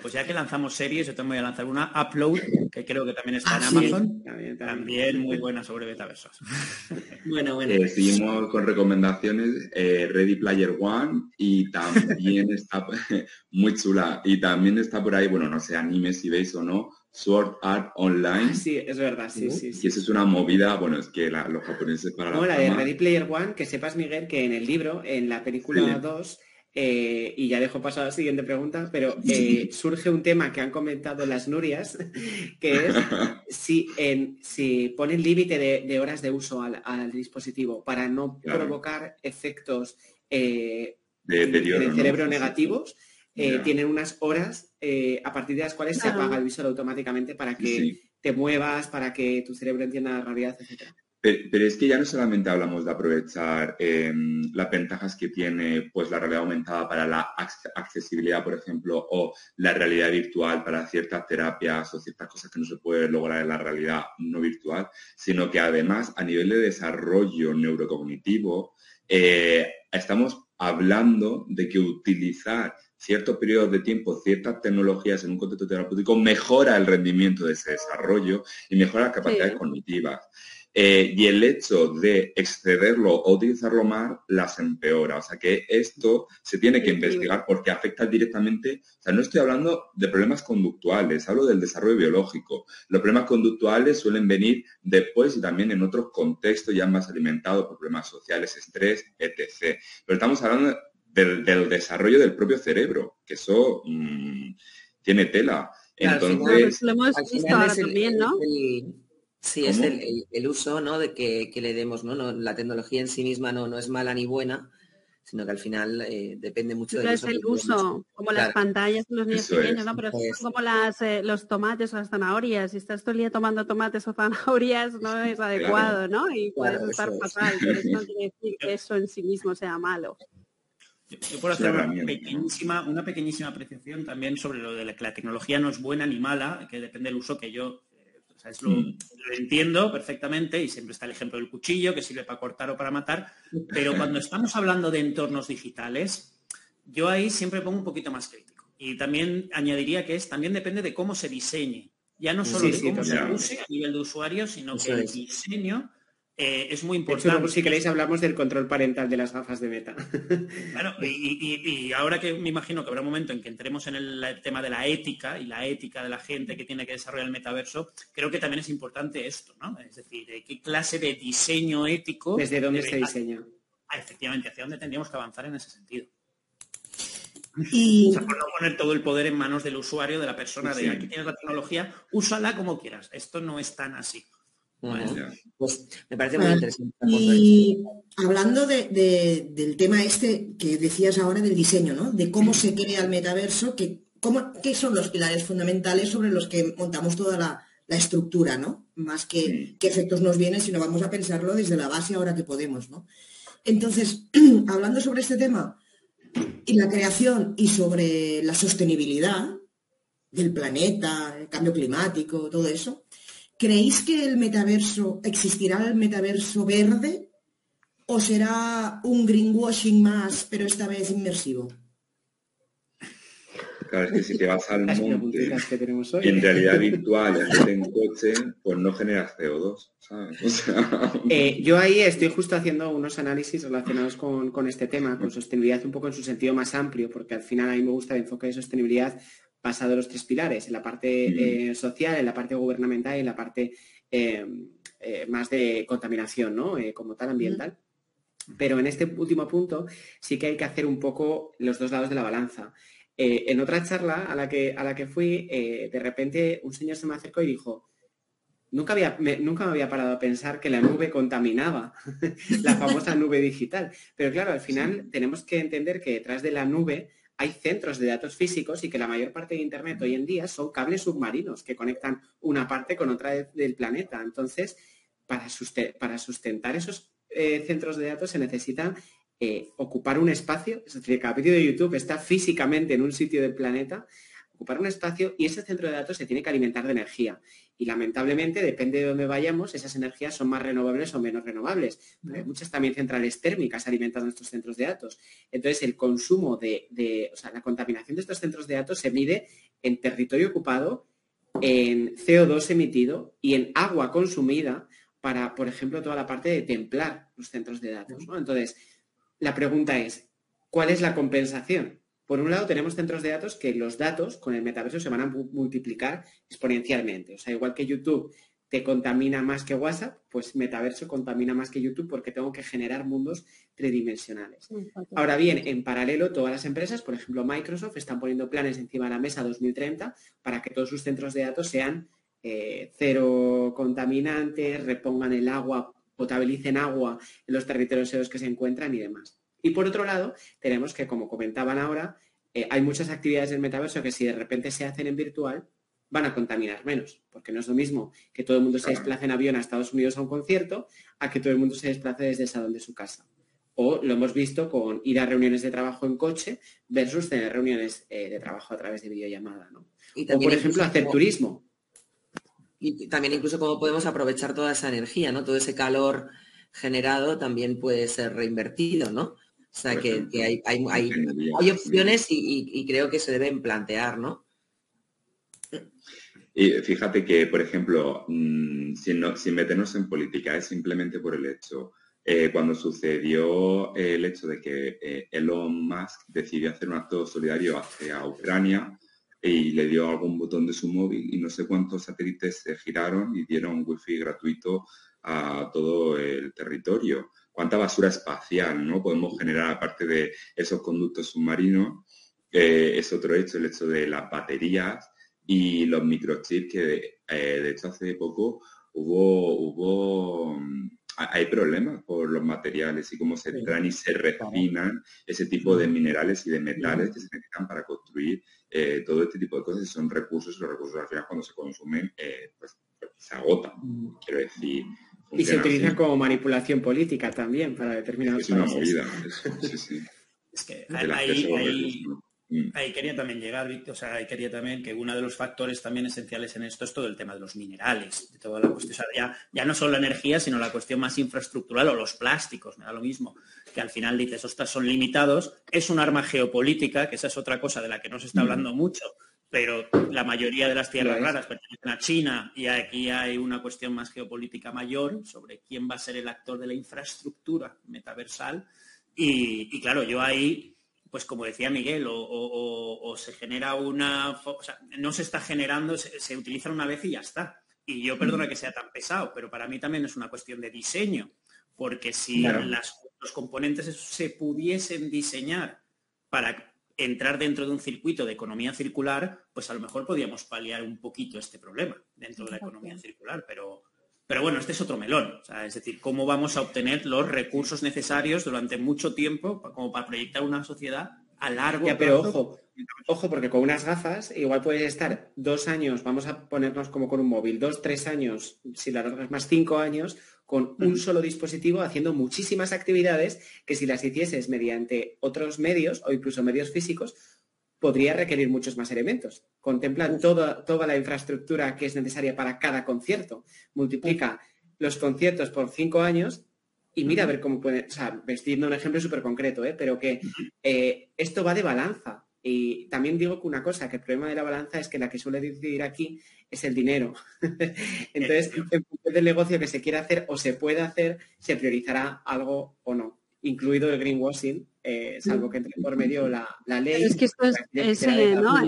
[SPEAKER 3] pues ya que lanzamos series, yo también voy a lanzar una Upload, que creo que también está en ah, Amazon. también, muy buena sobre metaversos.
[SPEAKER 6] bueno, bueno. Eh, seguimos con recomendaciones. Eh, Ready Player One y también está muy chula. Y también está por ahí, bueno, no sé, anime si veis o no, Sword Art Online. Ah,
[SPEAKER 5] sí, es verdad, sí, sí,
[SPEAKER 6] sí. Y eso es una movida, bueno, es que los japoneses para
[SPEAKER 5] no, la, de Ready Player One, que sepas, Miguel, que en el libro, en la película 2, eh, y ya dejo pasar a la siguiente pregunta, pero eh, surge un tema que han comentado las Nurias, que es si, en, si ponen límite de, horas de uso al, dispositivo para no provocar efectos eh, de, cerebro negativos. tienen unas horas a partir de las cuales se apaga el visor automáticamente para que te muevas, para que tu cerebro entienda la realidad, etc.
[SPEAKER 6] Pero, es que ya no solamente hablamos de aprovechar em, las ventajas que tiene pues, la realidad aumentada para la accesibilidad, por ejemplo, o la realidad virtual para ciertas terapias o ciertas cosas que no se puede lograr en la realidad no virtual, sino que además a nivel de desarrollo neurocognitivo eh, estamos hablando de que utilizar ciertos periodos de tiempo, ciertas tecnologías en un contexto terapéutico mejora el rendimiento de ese desarrollo y mejora las capacidades cognitivas. Eh, y el hecho de excederlo o utilizarlo más las empeora. O sea que esto se tiene que investigar porque afecta directamente, o sea, no estoy hablando de problemas conductuales, hablo del desarrollo biológico. Los problemas conductuales suelen venir después y también en otros contextos ya más alimentados por problemas sociales, estrés, etc. Pero estamos hablando del, desarrollo del propio cerebro, que eso mm, tiene tela. Entonces,
[SPEAKER 4] lo hemos visto ahora también, ¿no?
[SPEAKER 1] Sí, es el, uso ¿no? de que, le demos, ¿no? ¿no? La tecnología en sí misma no, no es mala ni buena, sino que al final eh, depende mucho
[SPEAKER 4] del uso. el uso, como las pantallas de los niños pequeños, ¿no? Pero es como las, eh, los tomates o las zanahorias. Si estás todo el día tomando tomates o zanahorias, no es adecuado, ¿no? Y puedes estar fatal, pero eso no quiere decir que eso en sí mismo sea malo.
[SPEAKER 3] Yo, puedo hacer una pequeñísima, una pequeñísima apreciación también sobre lo de que la tecnología no es buena ni mala, que depende del uso que yo Mm. lo, entiendo perfectamente y siempre está el ejemplo del cuchillo que sirve para cortar o para matar, pero cuando estamos hablando de entornos digitales, yo ahí siempre pongo un poquito más crítico. Y también añadiría que es, también depende de cómo se diseñe. Ya no solo de cómo se use a nivel de usuario, sino que el diseño eh, es muy importante.
[SPEAKER 5] si queréis hablamos del control parental de las gafas de meta.
[SPEAKER 3] Bueno, y, ahora que me imagino que habrá un momento en que entremos en el tema de la ética y la ética de la gente que tiene que desarrollar el metaverso, creo que también es importante esto, ¿no? Es decir, qué clase de diseño ético...
[SPEAKER 5] ¿Desde dónde se diseña?
[SPEAKER 3] Ah, efectivamente, hacia dónde tendríamos que avanzar en ese sentido. Y... O sea, por no poner todo el poder en manos del usuario, de la persona, de aquí tienes la tecnología, úsala como quieras. Esto no es tan así.
[SPEAKER 1] Pues me parece muy interesante.
[SPEAKER 2] Y hablando del tema este que decías ahora del diseño, ¿no? De cómo se crea el metaverso, que, cómo, qué son los pilares fundamentales sobre los que montamos toda la, estructura, ¿no? Más que qué efectos nos vienen, sino vamos a pensarlo desde la base ahora que podemos, ¿no? Entonces, hablando sobre este tema y la creación y sobre la sostenibilidad del planeta, el cambio climático, todo eso, ¿Creéis que el metaverso, existirá el metaverso verde o será un greenwashing más, pero esta vez inmersivo?
[SPEAKER 6] Claro, es que si te vas al monte en realidad virtual en coche, pues no generas CO2,
[SPEAKER 5] eh, yo ahí estoy justo haciendo unos análisis relacionados con, este tema, con sostenibilidad un poco en su sentido más amplio, porque al final a mí me gusta el enfoque de sostenibilidad basado en los tres pilares, en la parte eh, social, en la parte gubernamental y en la parte eh, eh, más de contaminación, ¿no? como tal ambiental. Pero en este último punto sí que hay que hacer un poco los dos lados de la balanza. en otra charla a la que, a la que fui, de repente un señor se me acercó y dijo, nunca, había, nunca me había parado a pensar que la nube contaminaba, la famosa nube digital. Pero claro, al final tenemos que entender que detrás de la nube hay centros de datos físicos y que la mayor parte de Internet hoy en día son cables submarinos que conectan una parte con otra del planeta. Entonces, para, sustentar esos eh, centros de datos se necesita eh, ocupar un espacio, es decir, cada vídeo de YouTube está físicamente en un sitio del planeta ocupar un espacio y ese centro de datos se tiene que alimentar de energía. Y lamentablemente, depende de dónde vayamos, esas energías son más renovables o menos renovables. hay muchas también centrales térmicas alimentando estos centros de datos. Entonces, el consumo de, o sea, la contaminación de estos centros de datos se mide en territorio ocupado, en CO2 emitido y en agua consumida para, por ejemplo, toda la parte de templar los centros de datos. Entonces, la pregunta es, ¿cuál es la compensación? Por un lado, tenemos centros de datos que los datos con el metaverso se van a multiplicar exponencialmente. O sea, igual que YouTube te contamina más que WhatsApp, pues metaverso contamina más que YouTube porque tengo que generar mundos tridimensionales. Ahora bien, en paralelo, todas las empresas, por ejemplo Microsoft, están poniendo planes encima de la mesa 2030 para que todos sus centros de datos sean eh, cero contaminantes, repongan el agua, potabilicen agua en los territorios en los que se encuentran y demás. Y por otro lado, tenemos que, como comentaban ahora, eh, hay muchas actividades del metaverso que si de repente se hacen en virtual, van a contaminar menos, porque no es lo mismo que todo el mundo se desplace en avión a Estados Unidos a un concierto, a que todo el mundo se desplace desde el salón de su casa. O lo hemos visto con ir a reuniones de trabajo en coche versus tener reuniones eh, de trabajo a través de videollamada. ¿no? Y o, por ejemplo, hacer turismo.
[SPEAKER 1] Y también incluso cómo podemos aprovechar toda esa energía, ¿no? Todo ese calor generado también puede ser reinvertido, ¿no? O sea, que, hay, hay, opciones y, creo que se deben plantear, ¿no?
[SPEAKER 6] Y fíjate que, por ejemplo, mm, sin, meternos en política, es simplemente por el hecho, eh, cuando sucedió el hecho de que eh, Elon Musk decidió hacer un acto solidario hacia Ucrania y le dio algún botón de su móvil y no sé cuántos satélites se giraron y dieron wifi gratuito a todo el territorio cuánta basura espacial ¿no? podemos generar aparte de esos conductos submarinos. es otro hecho, el hecho de las baterías y los microchips que eh, de hecho hace poco hubo, hubo mm, hay problemas por los materiales y cómo se traen y se refinan ese tipo de minerales y de metales que se necesitan para construir eh, todo este tipo de cosas. Son recursos y los recursos al final cuando se consumen eh, pues, se agotan. Quiero decir,
[SPEAKER 5] y se utiliza como manipulación política también para determinados
[SPEAKER 6] es una movida, sí, sí.
[SPEAKER 3] Es que ahí, mm. ahí, quería también llegar, o sea, ahí quería también que uno de los factores también esenciales en esto es todo el tema de los minerales, de toda la cuestión, o sea, ya, no solo la energía, sino la cuestión más infraestructural o los plásticos, me da lo mismo, que al final dices, ostras, son limitados, es un arma geopolítica, que esa es otra cosa de la que no se está mm. hablando mucho, pero la mayoría de las tierras raras pertenecen a China y aquí hay una cuestión más geopolítica mayor sobre quién va a ser el actor de la infraestructura metaversal. Y, claro, yo ahí, pues como decía Miguel, o, se genera una... O sea, no se está generando, se, utiliza una vez y ya está. Y yo perdona que sea tan pesado, pero para mí también es una cuestión de diseño, porque si los componentes se pudiesen diseñar para entrar dentro de un circuito de economía circular, pues a lo mejor podríamos paliar un poquito este problema dentro de la economía circular, pero, pero bueno, este es otro melón. es decir, cómo vamos a obtener los recursos necesarios durante mucho tiempo como para proyectar una sociedad a largo
[SPEAKER 5] ya, Pero ojo, ojo, porque con unas gafas igual puedes estar dos años, vamos a ponernos como con un móvil, dos, tres años, si la es más cinco años, con un solo dispositivo haciendo muchísimas actividades que si las hicieses mediante otros medios o incluso medios físicos, podría requerir muchos más elementos. Contempla toda, toda la infraestructura que es necesaria para cada concierto. Multiplica los conciertos por cinco años y mira a ver cómo puede, o sea, vestiendo un ejemplo súper concreto, ¿eh? pero que eh, esto va de balanza. Y también digo que una cosa, que el problema de la balanza es que la que suele decidir aquí es el dinero. Entonces, en función del negocio que se quiera hacer o se puede hacer, se priorizará algo o no, incluido el greenwashing, eh, salvo que entre por medio la, ley.
[SPEAKER 4] es que esto es, ¿no?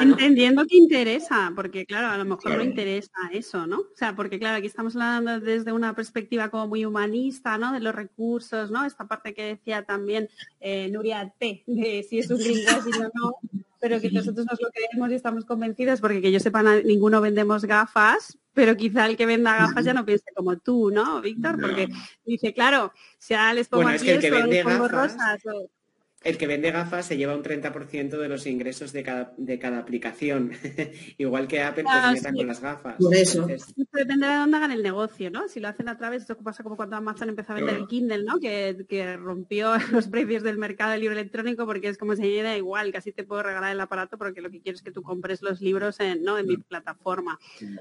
[SPEAKER 4] entendiendo que interesa, porque claro, a lo mejor no interesa eso, ¿no? O sea, porque claro, aquí estamos hablando desde una perspectiva como muy humanista, ¿no? De los recursos, ¿no? Esta parte que decía también eh, Nuria T, de si es un greenwashing o no pero que nosotros nos lo creemos y estamos convencidos porque que yo sepa ninguno vendemos gafas, pero quizá el que venda gafas ya no piense como tú, ¿no, Víctor? Porque dice, claro, si ahora les pongo aquí
[SPEAKER 5] es que rosas. El que vende gafas se lleva un 30% de los ingresos de cada, de cada aplicación. Igual que Apple pues ah, con las gafas.
[SPEAKER 2] Por eso.
[SPEAKER 4] Depende de dónde hagan el negocio, ¿no? Si lo hacen a través, esto pasa como cuando Amazon empezó a vender el Kindle, ¿no? Que, que, rompió los precios del mercado del libro electrónico porque es como se da igual, casi te puedo regalar el aparato porque lo que quiero es que tú compres los libros en, ¿no? en mi plataforma.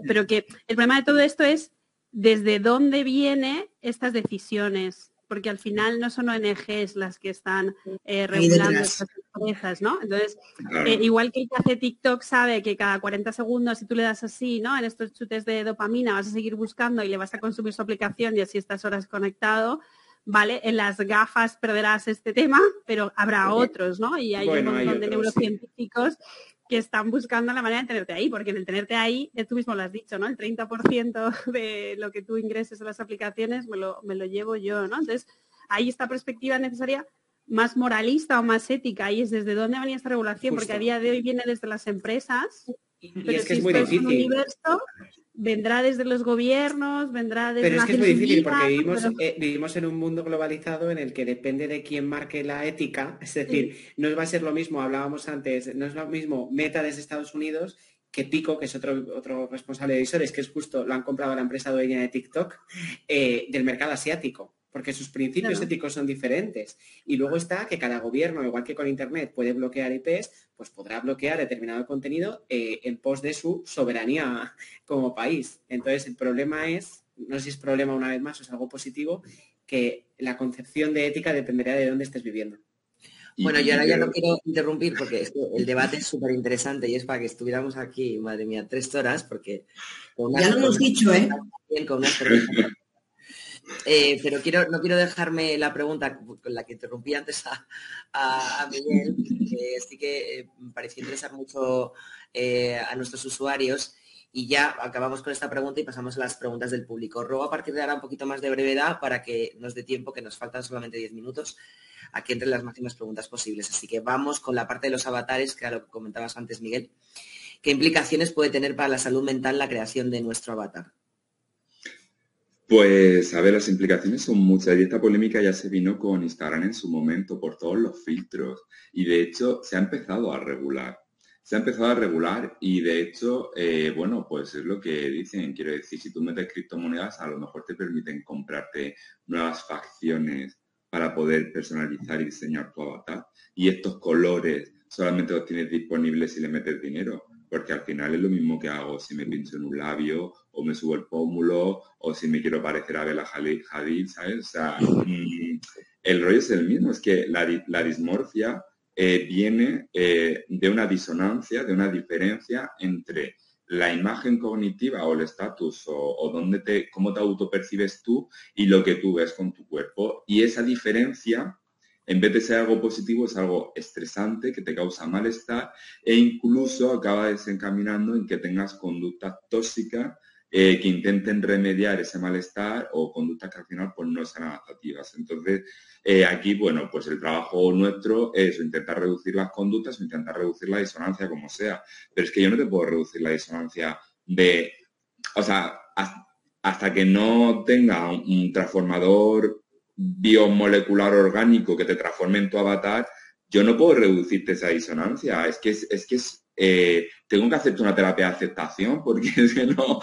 [SPEAKER 4] Pero que el problema de todo esto es desde dónde vienen estas decisiones porque al final no son ONGs las que están eh, regulando estas empresas, ¿no? Entonces, eh, igual que el que hace TikTok sabe que cada 40 segundos, si tú le das así, ¿no? En estos chutes de dopamina vas a seguir buscando y le vas a consumir su aplicación y así estas horas conectado, ¿vale? En las gafas perderás este tema, pero habrá otros, ¿no? Y hay un montón de neurocientíficos que están buscando la manera de tenerte ahí, porque en el tenerte ahí, tú mismo lo has dicho, ¿no? El 30% de lo que tú ingreses en las aplicaciones me lo, me lo llevo yo, ¿no? Entonces, ahí esta perspectiva necesaria más moralista o más ética, y es desde dónde venía esta regulación, porque a día de hoy viene desde las empresas,
[SPEAKER 5] y, es que es muy difícil
[SPEAKER 4] vendrá desde los gobiernos, vendrá desde
[SPEAKER 5] Pero es que es muy difícil porque vivimos, eh, vivimos en un mundo globalizado en el que depende de quién marque la ética, es decir, no va a ser lo mismo, hablábamos antes, no es lo mismo Meta desde Estados Unidos que Pico, que es otro, otro responsable de visores, que es justo, lo han comprado la empresa dueña de TikTok, eh, del mercado asiático porque sus principios éticos son diferentes. Y luego está que cada gobierno, igual que con Internet, puede bloquear IPs, pues podrá bloquear determinado contenido eh, en pos de su soberanía como país. Entonces, el problema es, no sé si es problema una vez más o es algo positivo, que la concepción de ética dependerá de dónde estés viviendo.
[SPEAKER 1] Bueno, yo ahora ya no quiero interrumpir porque el debate es súper interesante y es para que estuviéramos aquí, madre mía, tres horas, porque...
[SPEAKER 2] ya lo hemos dicho, ¿eh?
[SPEAKER 1] Con eh, pero quiero, no quiero dejarme la pregunta con la que interrumpí antes a, Miguel, que sí que eh, pareció interesar mucho eh, a nuestros usuarios. Y ya acabamos con esta pregunta y pasamos a las preguntas del público. Ruego a partir de ahora un poquito más de brevedad para que nos dé tiempo, que nos faltan solamente 10 minutos, a que entren las máximas preguntas posibles. Así que vamos con la parte de los avatares, que era lo que comentabas antes, Miguel. ¿Qué implicaciones puede tener para la salud mental la creación de nuestro avatar?
[SPEAKER 6] Pues, a ver, las implicaciones son muchas y esta polémica ya se vino con Instagram en su momento por todos los filtros y de hecho se ha empezado a regular. Se ha empezado a regular y de hecho, eh, bueno, pues es lo que dicen. Quiero decir, si tú metes criptomonedas, a lo mejor te permiten comprarte nuevas facciones para poder personalizar y diseñar tu avatar. Y estos colores solamente los tienes disponibles si le metes dinero porque al final es lo mismo que hago si me pincho en un labio o me subo el pómulo o si me quiero parecer a Bella Hadid, ¿sabes? O sea, mm, el rollo es el mismo, es que la, dismorfia eh, viene eh, de una disonancia, de una diferencia entre la imagen cognitiva o el estatus o, o dónde te, cómo te autopercibes tú y lo que tú ves con tu cuerpo. Y esa diferencia en vez de ser algo positivo, es algo estresante que te causa malestar e incluso acaba desencaminando en que tengas conductas tóxicas eh, que intenten remediar ese malestar o conductas que al final pues, no sean adaptativas. Entonces, eh, aquí, bueno, pues el trabajo nuestro es intentar reducir las conductas o intentar reducir la disonancia como sea. Pero es que yo no te puedo reducir la disonancia de, o sea, hasta que no tenga un transformador biomolecular orgánico que te transforme en tu avatar, yo no puedo reducirte esa disonancia. Es que es, que es, eh, tengo que hacerte una terapia de aceptación porque es que no,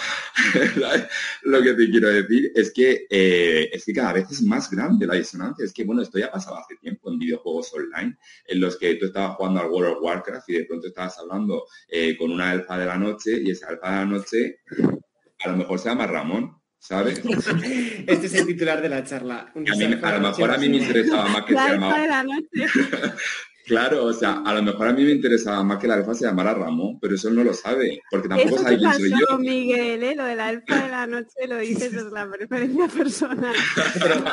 [SPEAKER 6] lo que te quiero decir es que, eh, es que cada vez es más grande la disonancia. Es que, bueno, esto ya pasaba hace tiempo en videojuegos online, en los que tú estabas jugando al World of Warcraft y de pronto estabas hablando eh, con una elfa de la noche y esa elfa de la noche a lo mejor se llama Ramón ¿sabes?
[SPEAKER 5] Este es el titular de la charla.
[SPEAKER 6] A, lo mejor a mí me interesaba más que se llamara... Claro, o sea, a lo mejor a mí me interesaba más que la alfa se llamara Ramón, pero eso no lo sabe, porque tampoco sabe quién soy yo.
[SPEAKER 4] Miguel, ¿eh? lo de la alfa de la noche lo dices es la preferencia personal. Pero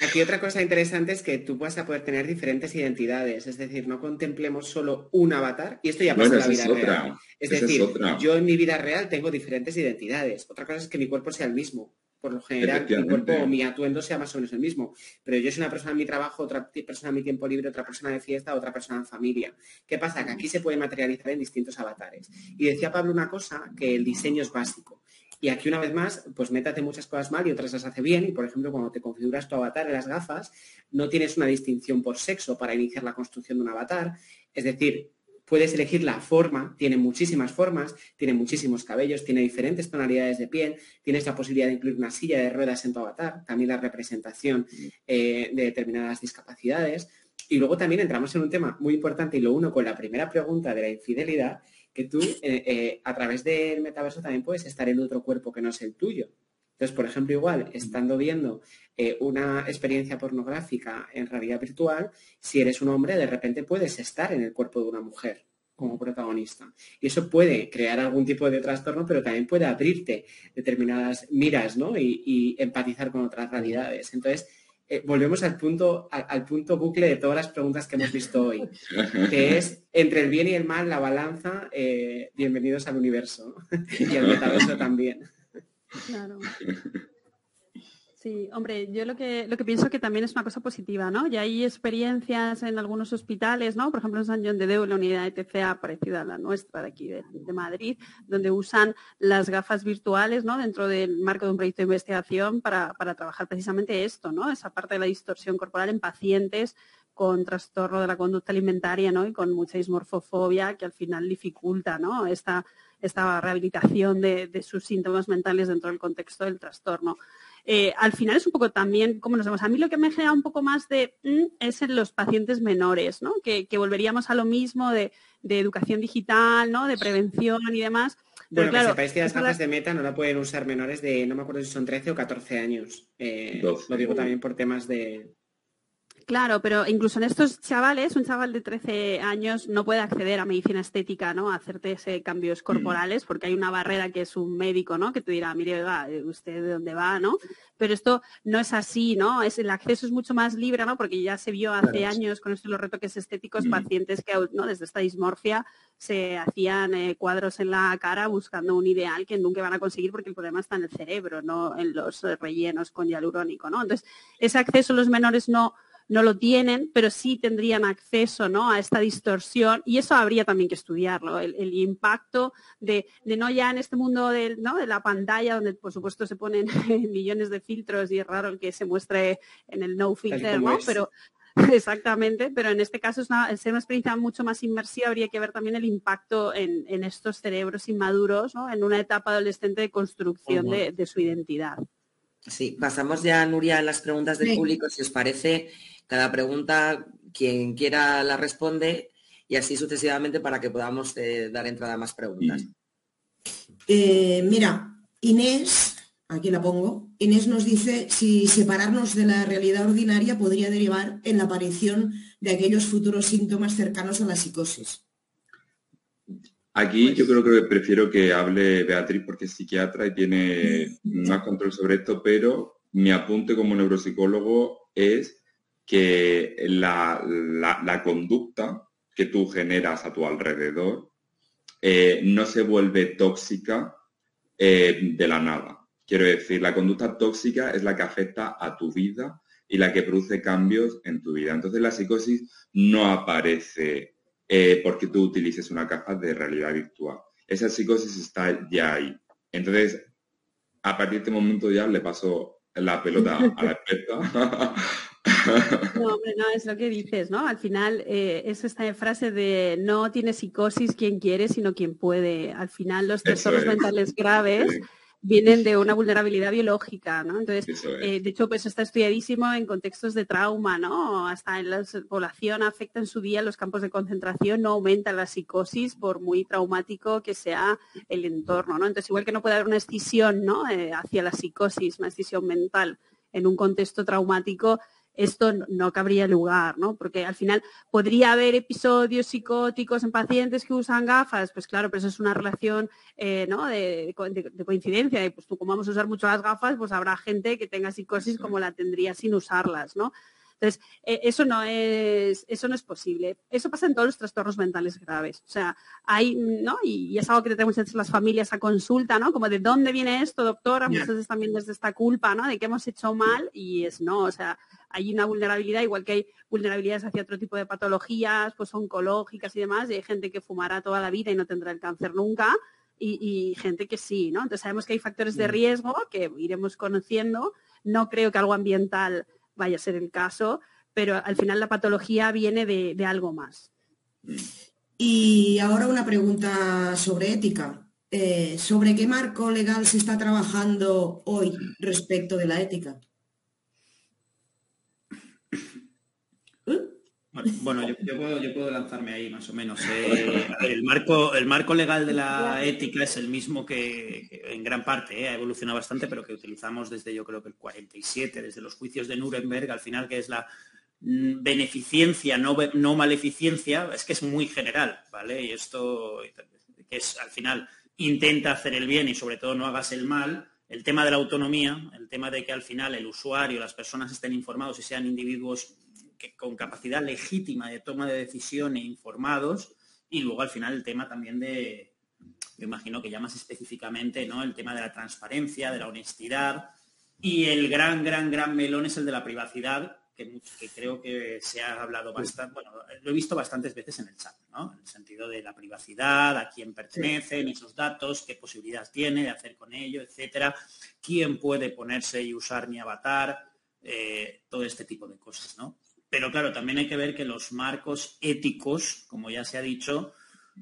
[SPEAKER 5] aquí otra cosa interesante es que tú vas a poder tener diferentes identidades, es decir, no contemplemos solo un avatar, y esto ya pasa en la vida real. Es decir, yo en mi vida real tengo diferentes identidades. Otra cosa es que mi cuerpo sea el mismo por lo general mi cuerpo o mi atuendo sea más o menos el mismo. Pero yo soy una persona en mi trabajo, otra persona en mi tiempo libre, otra persona de fiesta, otra persona en familia. ¿Qué pasa? Que aquí se puede materializar en distintos avatares. Y decía Pablo una cosa, que el diseño es básico. Y aquí una vez más, pues Meta hace muchas cosas mal y otras las hace bien. Y por ejemplo, cuando te configuras tu avatar en las gafas, no tienes una distinción por sexo para iniciar la construcción de un avatar. Es decir, Puedes elegir la forma, tiene muchísimas formas, tiene muchísimos cabellos, tiene diferentes tonalidades de piel, tienes la posibilidad de incluir una silla de ruedas en tu avatar, también la representación eh, de determinadas discapacidades. Y luego también entramos en un tema muy importante y lo uno con la primera pregunta de la infidelidad, que tú eh, eh, a través del metaverso también puedes estar en otro cuerpo que no es el tuyo. Entonces, por ejemplo, igual, estando viendo eh, una experiencia pornográfica en realidad virtual, si eres un hombre, de repente puedes estar en el cuerpo de una mujer como protagonista. Y eso puede crear algún tipo de trastorno, pero también puede abrirte determinadas miras ¿no? y, empatizar con otras realidades. Entonces, eh, volvemos al punto, al, punto bucle de todas las preguntas que hemos visto hoy, que es entre el bien y el mal, la balanza, eh, bienvenidos al universo y al metaverso también. Claro.
[SPEAKER 4] Sí, hombre, yo lo que, lo que pienso que también es una cosa positiva, ¿no? Ya hay experiencias en algunos hospitales, ¿no? Por ejemplo, en San John de Deu, la unidad de TCA parecida a la nuestra de aquí de, Madrid, donde usan las gafas virtuales, ¿no? Dentro del marco de un proyecto de investigación para, para trabajar precisamente esto, ¿no? Esa parte de la distorsión corporal en pacientes con trastorno de la conducta alimentaria, ¿no? Y con mucha dismorfofobia que al final dificulta, ¿no? Esta, esta rehabilitación de, de sus síntomas mentales dentro del contexto del trastorno. Eh, al final es un poco también como nos vemos. A mí lo que me genera un poco más de mm, es en los pacientes menores, ¿no? Que, volveríamos a lo mismo de, educación digital, ¿no? De prevención y demás.
[SPEAKER 5] Pero bueno, claro, que sepáis que las gafas de meta no la pueden usar menores de, no me acuerdo si son 13 o 14 años. Eh, lo digo también por temas de,
[SPEAKER 4] Claro, pero incluso en estos chavales, un chaval de 13 años no puede acceder a medicina estética, ¿no? A hacerte ese cambios mm. corporales, porque hay una barrera que es un médico, ¿no? Que te dirá, mire, va, eh, usted de dónde va, ¿no? Pero esto no es así, ¿no? Es, el acceso es mucho más libre, ¿no? Porque ya se vio hace años con estos los retoques estéticos, mm. pacientes que, ¿no? Desde esta dismorfia se hacían eh, cuadros en la cara buscando un ideal que nunca van a conseguir porque el problema está en el cerebro, no en los rellenos con hialurónico, ¿no? Entonces, ese acceso los menores no no lo tienen, pero sí tendrían acceso ¿no? a esta distorsión y eso habría también que estudiarlo, el, impacto de, no ya en este mundo de, ¿no? de la pantalla donde por supuesto se ponen millones de filtros y es raro el que se muestre en el no filter, ¿no? Pero Exactamente, pero en este caso es una, ser una experiencia mucho más inmersiva, habría que ver también el impacto en, estos cerebros inmaduros, ¿no? en una etapa adolescente de construcción de, su identidad.
[SPEAKER 1] Sí, pasamos ya, Nuria, a las preguntas del público, si os parece. Cada pregunta, quien quiera la responde y así sucesivamente para que podamos eh, dar entrada a más preguntas.
[SPEAKER 2] Eh, mira, Inés, aquí la pongo, Inés nos dice si separarnos de la realidad ordinaria podría derivar en la aparición de aquellos futuros síntomas cercanos a la psicosis.
[SPEAKER 6] Aquí pues yo creo que prefiero que hable Beatriz porque es psiquiatra y tiene mm. más control sobre esto, pero mi apunte como neuropsicólogo es que la, conducta que tú generas a tu alrededor eh, no se vuelve tóxica eh, de la nada. Quiero decir, la conducta tóxica es la que afecta a tu vida y la que produce cambios en tu vida. Entonces la psicosis no aparece eh, porque tú utilices una caja de realidad virtual. Esa psicosis está ya ahí. Entonces, a partir de este momento ya le paso la pelota a la experta
[SPEAKER 4] No, hombre, no, es lo que dices, ¿no? Al final eh, es esta frase de no tiene psicosis quien quiere, sino quien puede. Al final los trastornos mentales graves vienen de una vulnerabilidad biológica, ¿no? Entonces, eh, de hecho, pues está estudiadísimo en contextos de trauma, ¿no? Hasta en la población afecta en su día los campos de concentración, no aumenta la psicosis por muy traumático que sea el entorno, ¿no? Entonces, igual que no puede haber una escisión, ¿no? Eh, hacia la psicosis, una escisión mental en un contexto traumático, esto no cabría lugar, ¿no? Porque al final podría haber episodios psicóticos en pacientes que usan gafas, pues claro, pero eso es una relación eh, ¿no? de, coincidencia, y pues tú como vamos a usar mucho las gafas, pues habrá gente que tenga psicosis como la tendría sin usarlas, ¿no? Entonces, eh, eso, no es, eso no es posible. Eso pasa en todos los trastornos mentales graves. O sea, hay, ¿no? Y, es algo que tenemos las familias a consulta, ¿no? Como de dónde viene esto, doctora, muchas veces también desde esta culpa, ¿no? De que hemos hecho mal y es no, o sea, hay una vulnerabilidad, igual que hay vulnerabilidades hacia otro tipo de patologías, pues oncológicas y demás, y hay gente que fumará toda la vida y no tendrá el cáncer nunca, y, gente que sí, ¿no? Entonces sabemos que hay factores de riesgo que iremos conociendo. No creo que algo ambiental vaya a ser el caso, pero al final la patología viene de, algo más.
[SPEAKER 2] Y ahora una pregunta sobre ética. Eh, ¿Sobre qué marco legal se está trabajando hoy respecto de la ética?
[SPEAKER 3] Bueno, yo, puedo, lanzarme ahí más o menos. Eh, el, marco, el marco legal de la ética es el mismo que, en gran parte eh, ha evolucionado bastante, pero que utilizamos desde yo creo que el 47, desde los juicios de Nuremberg, al final que es la mm, beneficencia, no, no maleficencia, es que es muy general, ¿vale? Y esto que es al final intenta hacer el bien y sobre todo no hagas el mal, el tema de la autonomía, el tema de que al final el usuario, las personas estén informados y sean individuos con capacidad legítima de toma de decisión e informados, y luego al final el tema también de, me imagino que ya más específicamente, ¿no? El tema de la transparencia, de la honestidad, y el gran, gran, gran melón es el de la privacidad, que, creo que se ha hablado bastante, bueno, lo he visto bastantes veces en el chat, ¿no? En el sentido de la privacidad, a quién pertenecen esos datos, qué posibilidad tiene de hacer con ello, etcétera, quién puede ponerse y usar mi avatar, eh, todo este tipo de cosas, ¿no? Pero claro, también hay que ver que los marcos éticos, como ya se ha dicho,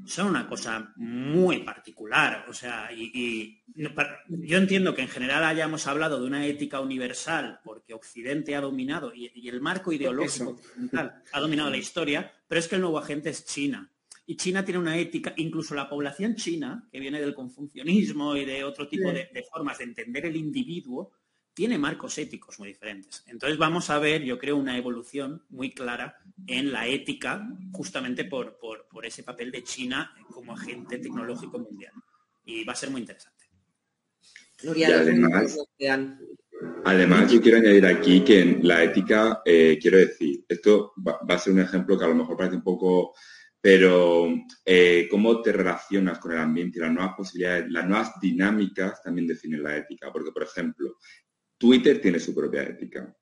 [SPEAKER 3] son una cosa muy particular. O sea, y, yo entiendo que en general hayamos hablado de una ética universal porque Occidente ha dominado y, el marco ideológico occidental ha dominado la historia, pero es que el nuevo agente es China. Y China tiene una ética, incluso la población china, que viene del confucianismo y de otro tipo de formas de entender el individuo, tiene marcos éticos muy diferentes. Entonces vamos a ver, yo creo, una evolución muy clara en la ética, justamente por, ese papel de China como agente tecnológico mundial. Y va a ser muy interesante.
[SPEAKER 6] además, yo quiero añadir aquí que en la ética, eh, quiero decir, esto va, a ser un ejemplo que a lo mejor parece un poco pero eh, cómo te relacionas con el ambiente y las nuevas posibilidades, las nuevas dinámicas también definen la ética. Porque, por ejemplo, Twitter tiene su propia ética.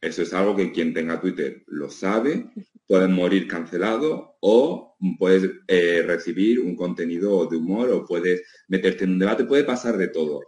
[SPEAKER 6] Eso es algo que quien tenga Twitter lo sabe, puedes morir cancelado o puedes eh, recibir un contenido de humor o puedes meterte en un debate, puede pasar de todo.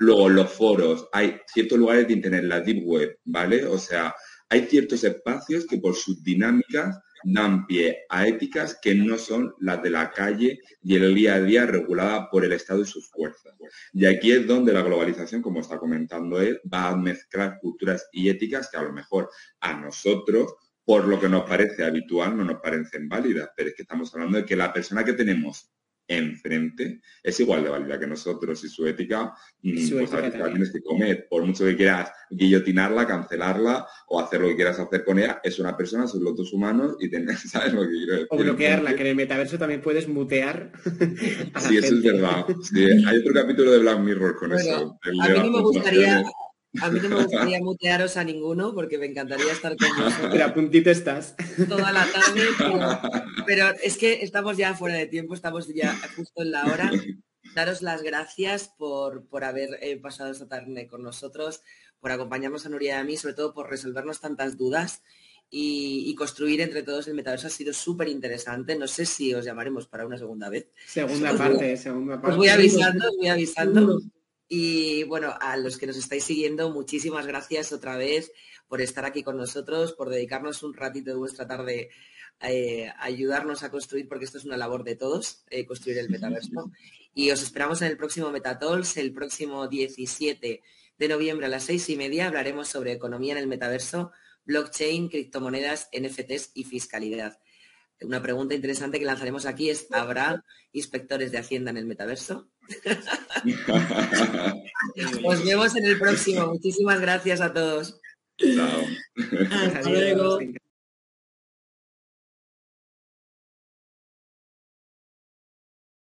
[SPEAKER 6] Luego, los foros, hay ciertos lugares de Internet, la Deep Web, ¿vale? O sea, hay ciertos espacios que por sus dinámicas dan pie a éticas que no son las de la calle y el día a día regulada por el Estado y sus fuerzas. Y aquí es donde la globalización, como está comentando él, va a mezclar culturas y éticas que a lo mejor a nosotros, por lo que nos parece habitual, no nos parecen válidas, pero es que estamos hablando de que la persona que tenemos enfrente es igual de válida que nosotros y su ética, y su pues ética tienes que comer. Por mucho que quieras guillotinarla, cancelarla o hacer lo que quieras hacer con ella, es una persona, son los dos humanos y tenés, ¿sabes lo que quiero decir?
[SPEAKER 5] O bloquearla, que en el metaverso también puedes mutear.
[SPEAKER 6] sí, eso es verdad. hay otro capítulo de Black Mirror con eso.
[SPEAKER 1] A mí no me gustaría a mí no me gustaría mutearos a ninguno porque me encantaría estar con vosotros.
[SPEAKER 5] Pero a puntito estás.
[SPEAKER 1] Toda la tarde, pero, es que estamos ya fuera de tiempo, estamos ya justo en la hora. Daros las gracias por, por haber eh, pasado esta tarde con nosotros, por acompañarnos a Nuria y a mí, sobre todo por resolvernos tantas dudas y, construir entre todos el metaverso ha sido súper interesante. No sé si os llamaremos para una segunda vez.
[SPEAKER 5] Segunda parte, segunda parte.
[SPEAKER 1] Os voy avisando, os voy avisando. Y bueno, a los que nos estáis siguiendo, muchísimas gracias otra vez por estar aquí con nosotros, por dedicarnos un ratito de vuestra tarde eh, a ayudarnos a construir, porque esto es una labor de todos, eh, construir el metaverso. Y os esperamos en el próximo Metatols, el próximo 17 de noviembre a las seis y media. Hablaremos sobre economía en el metaverso, blockchain, criptomonedas, NFTs y fiscalidad. Una pregunta interesante que lanzaremos aquí es, ¿habrá inspectores de Hacienda en el metaverso? Nos vemos en el próximo. Muchísimas gracias a todos.
[SPEAKER 6] Chao.
[SPEAKER 1] Hasta luego.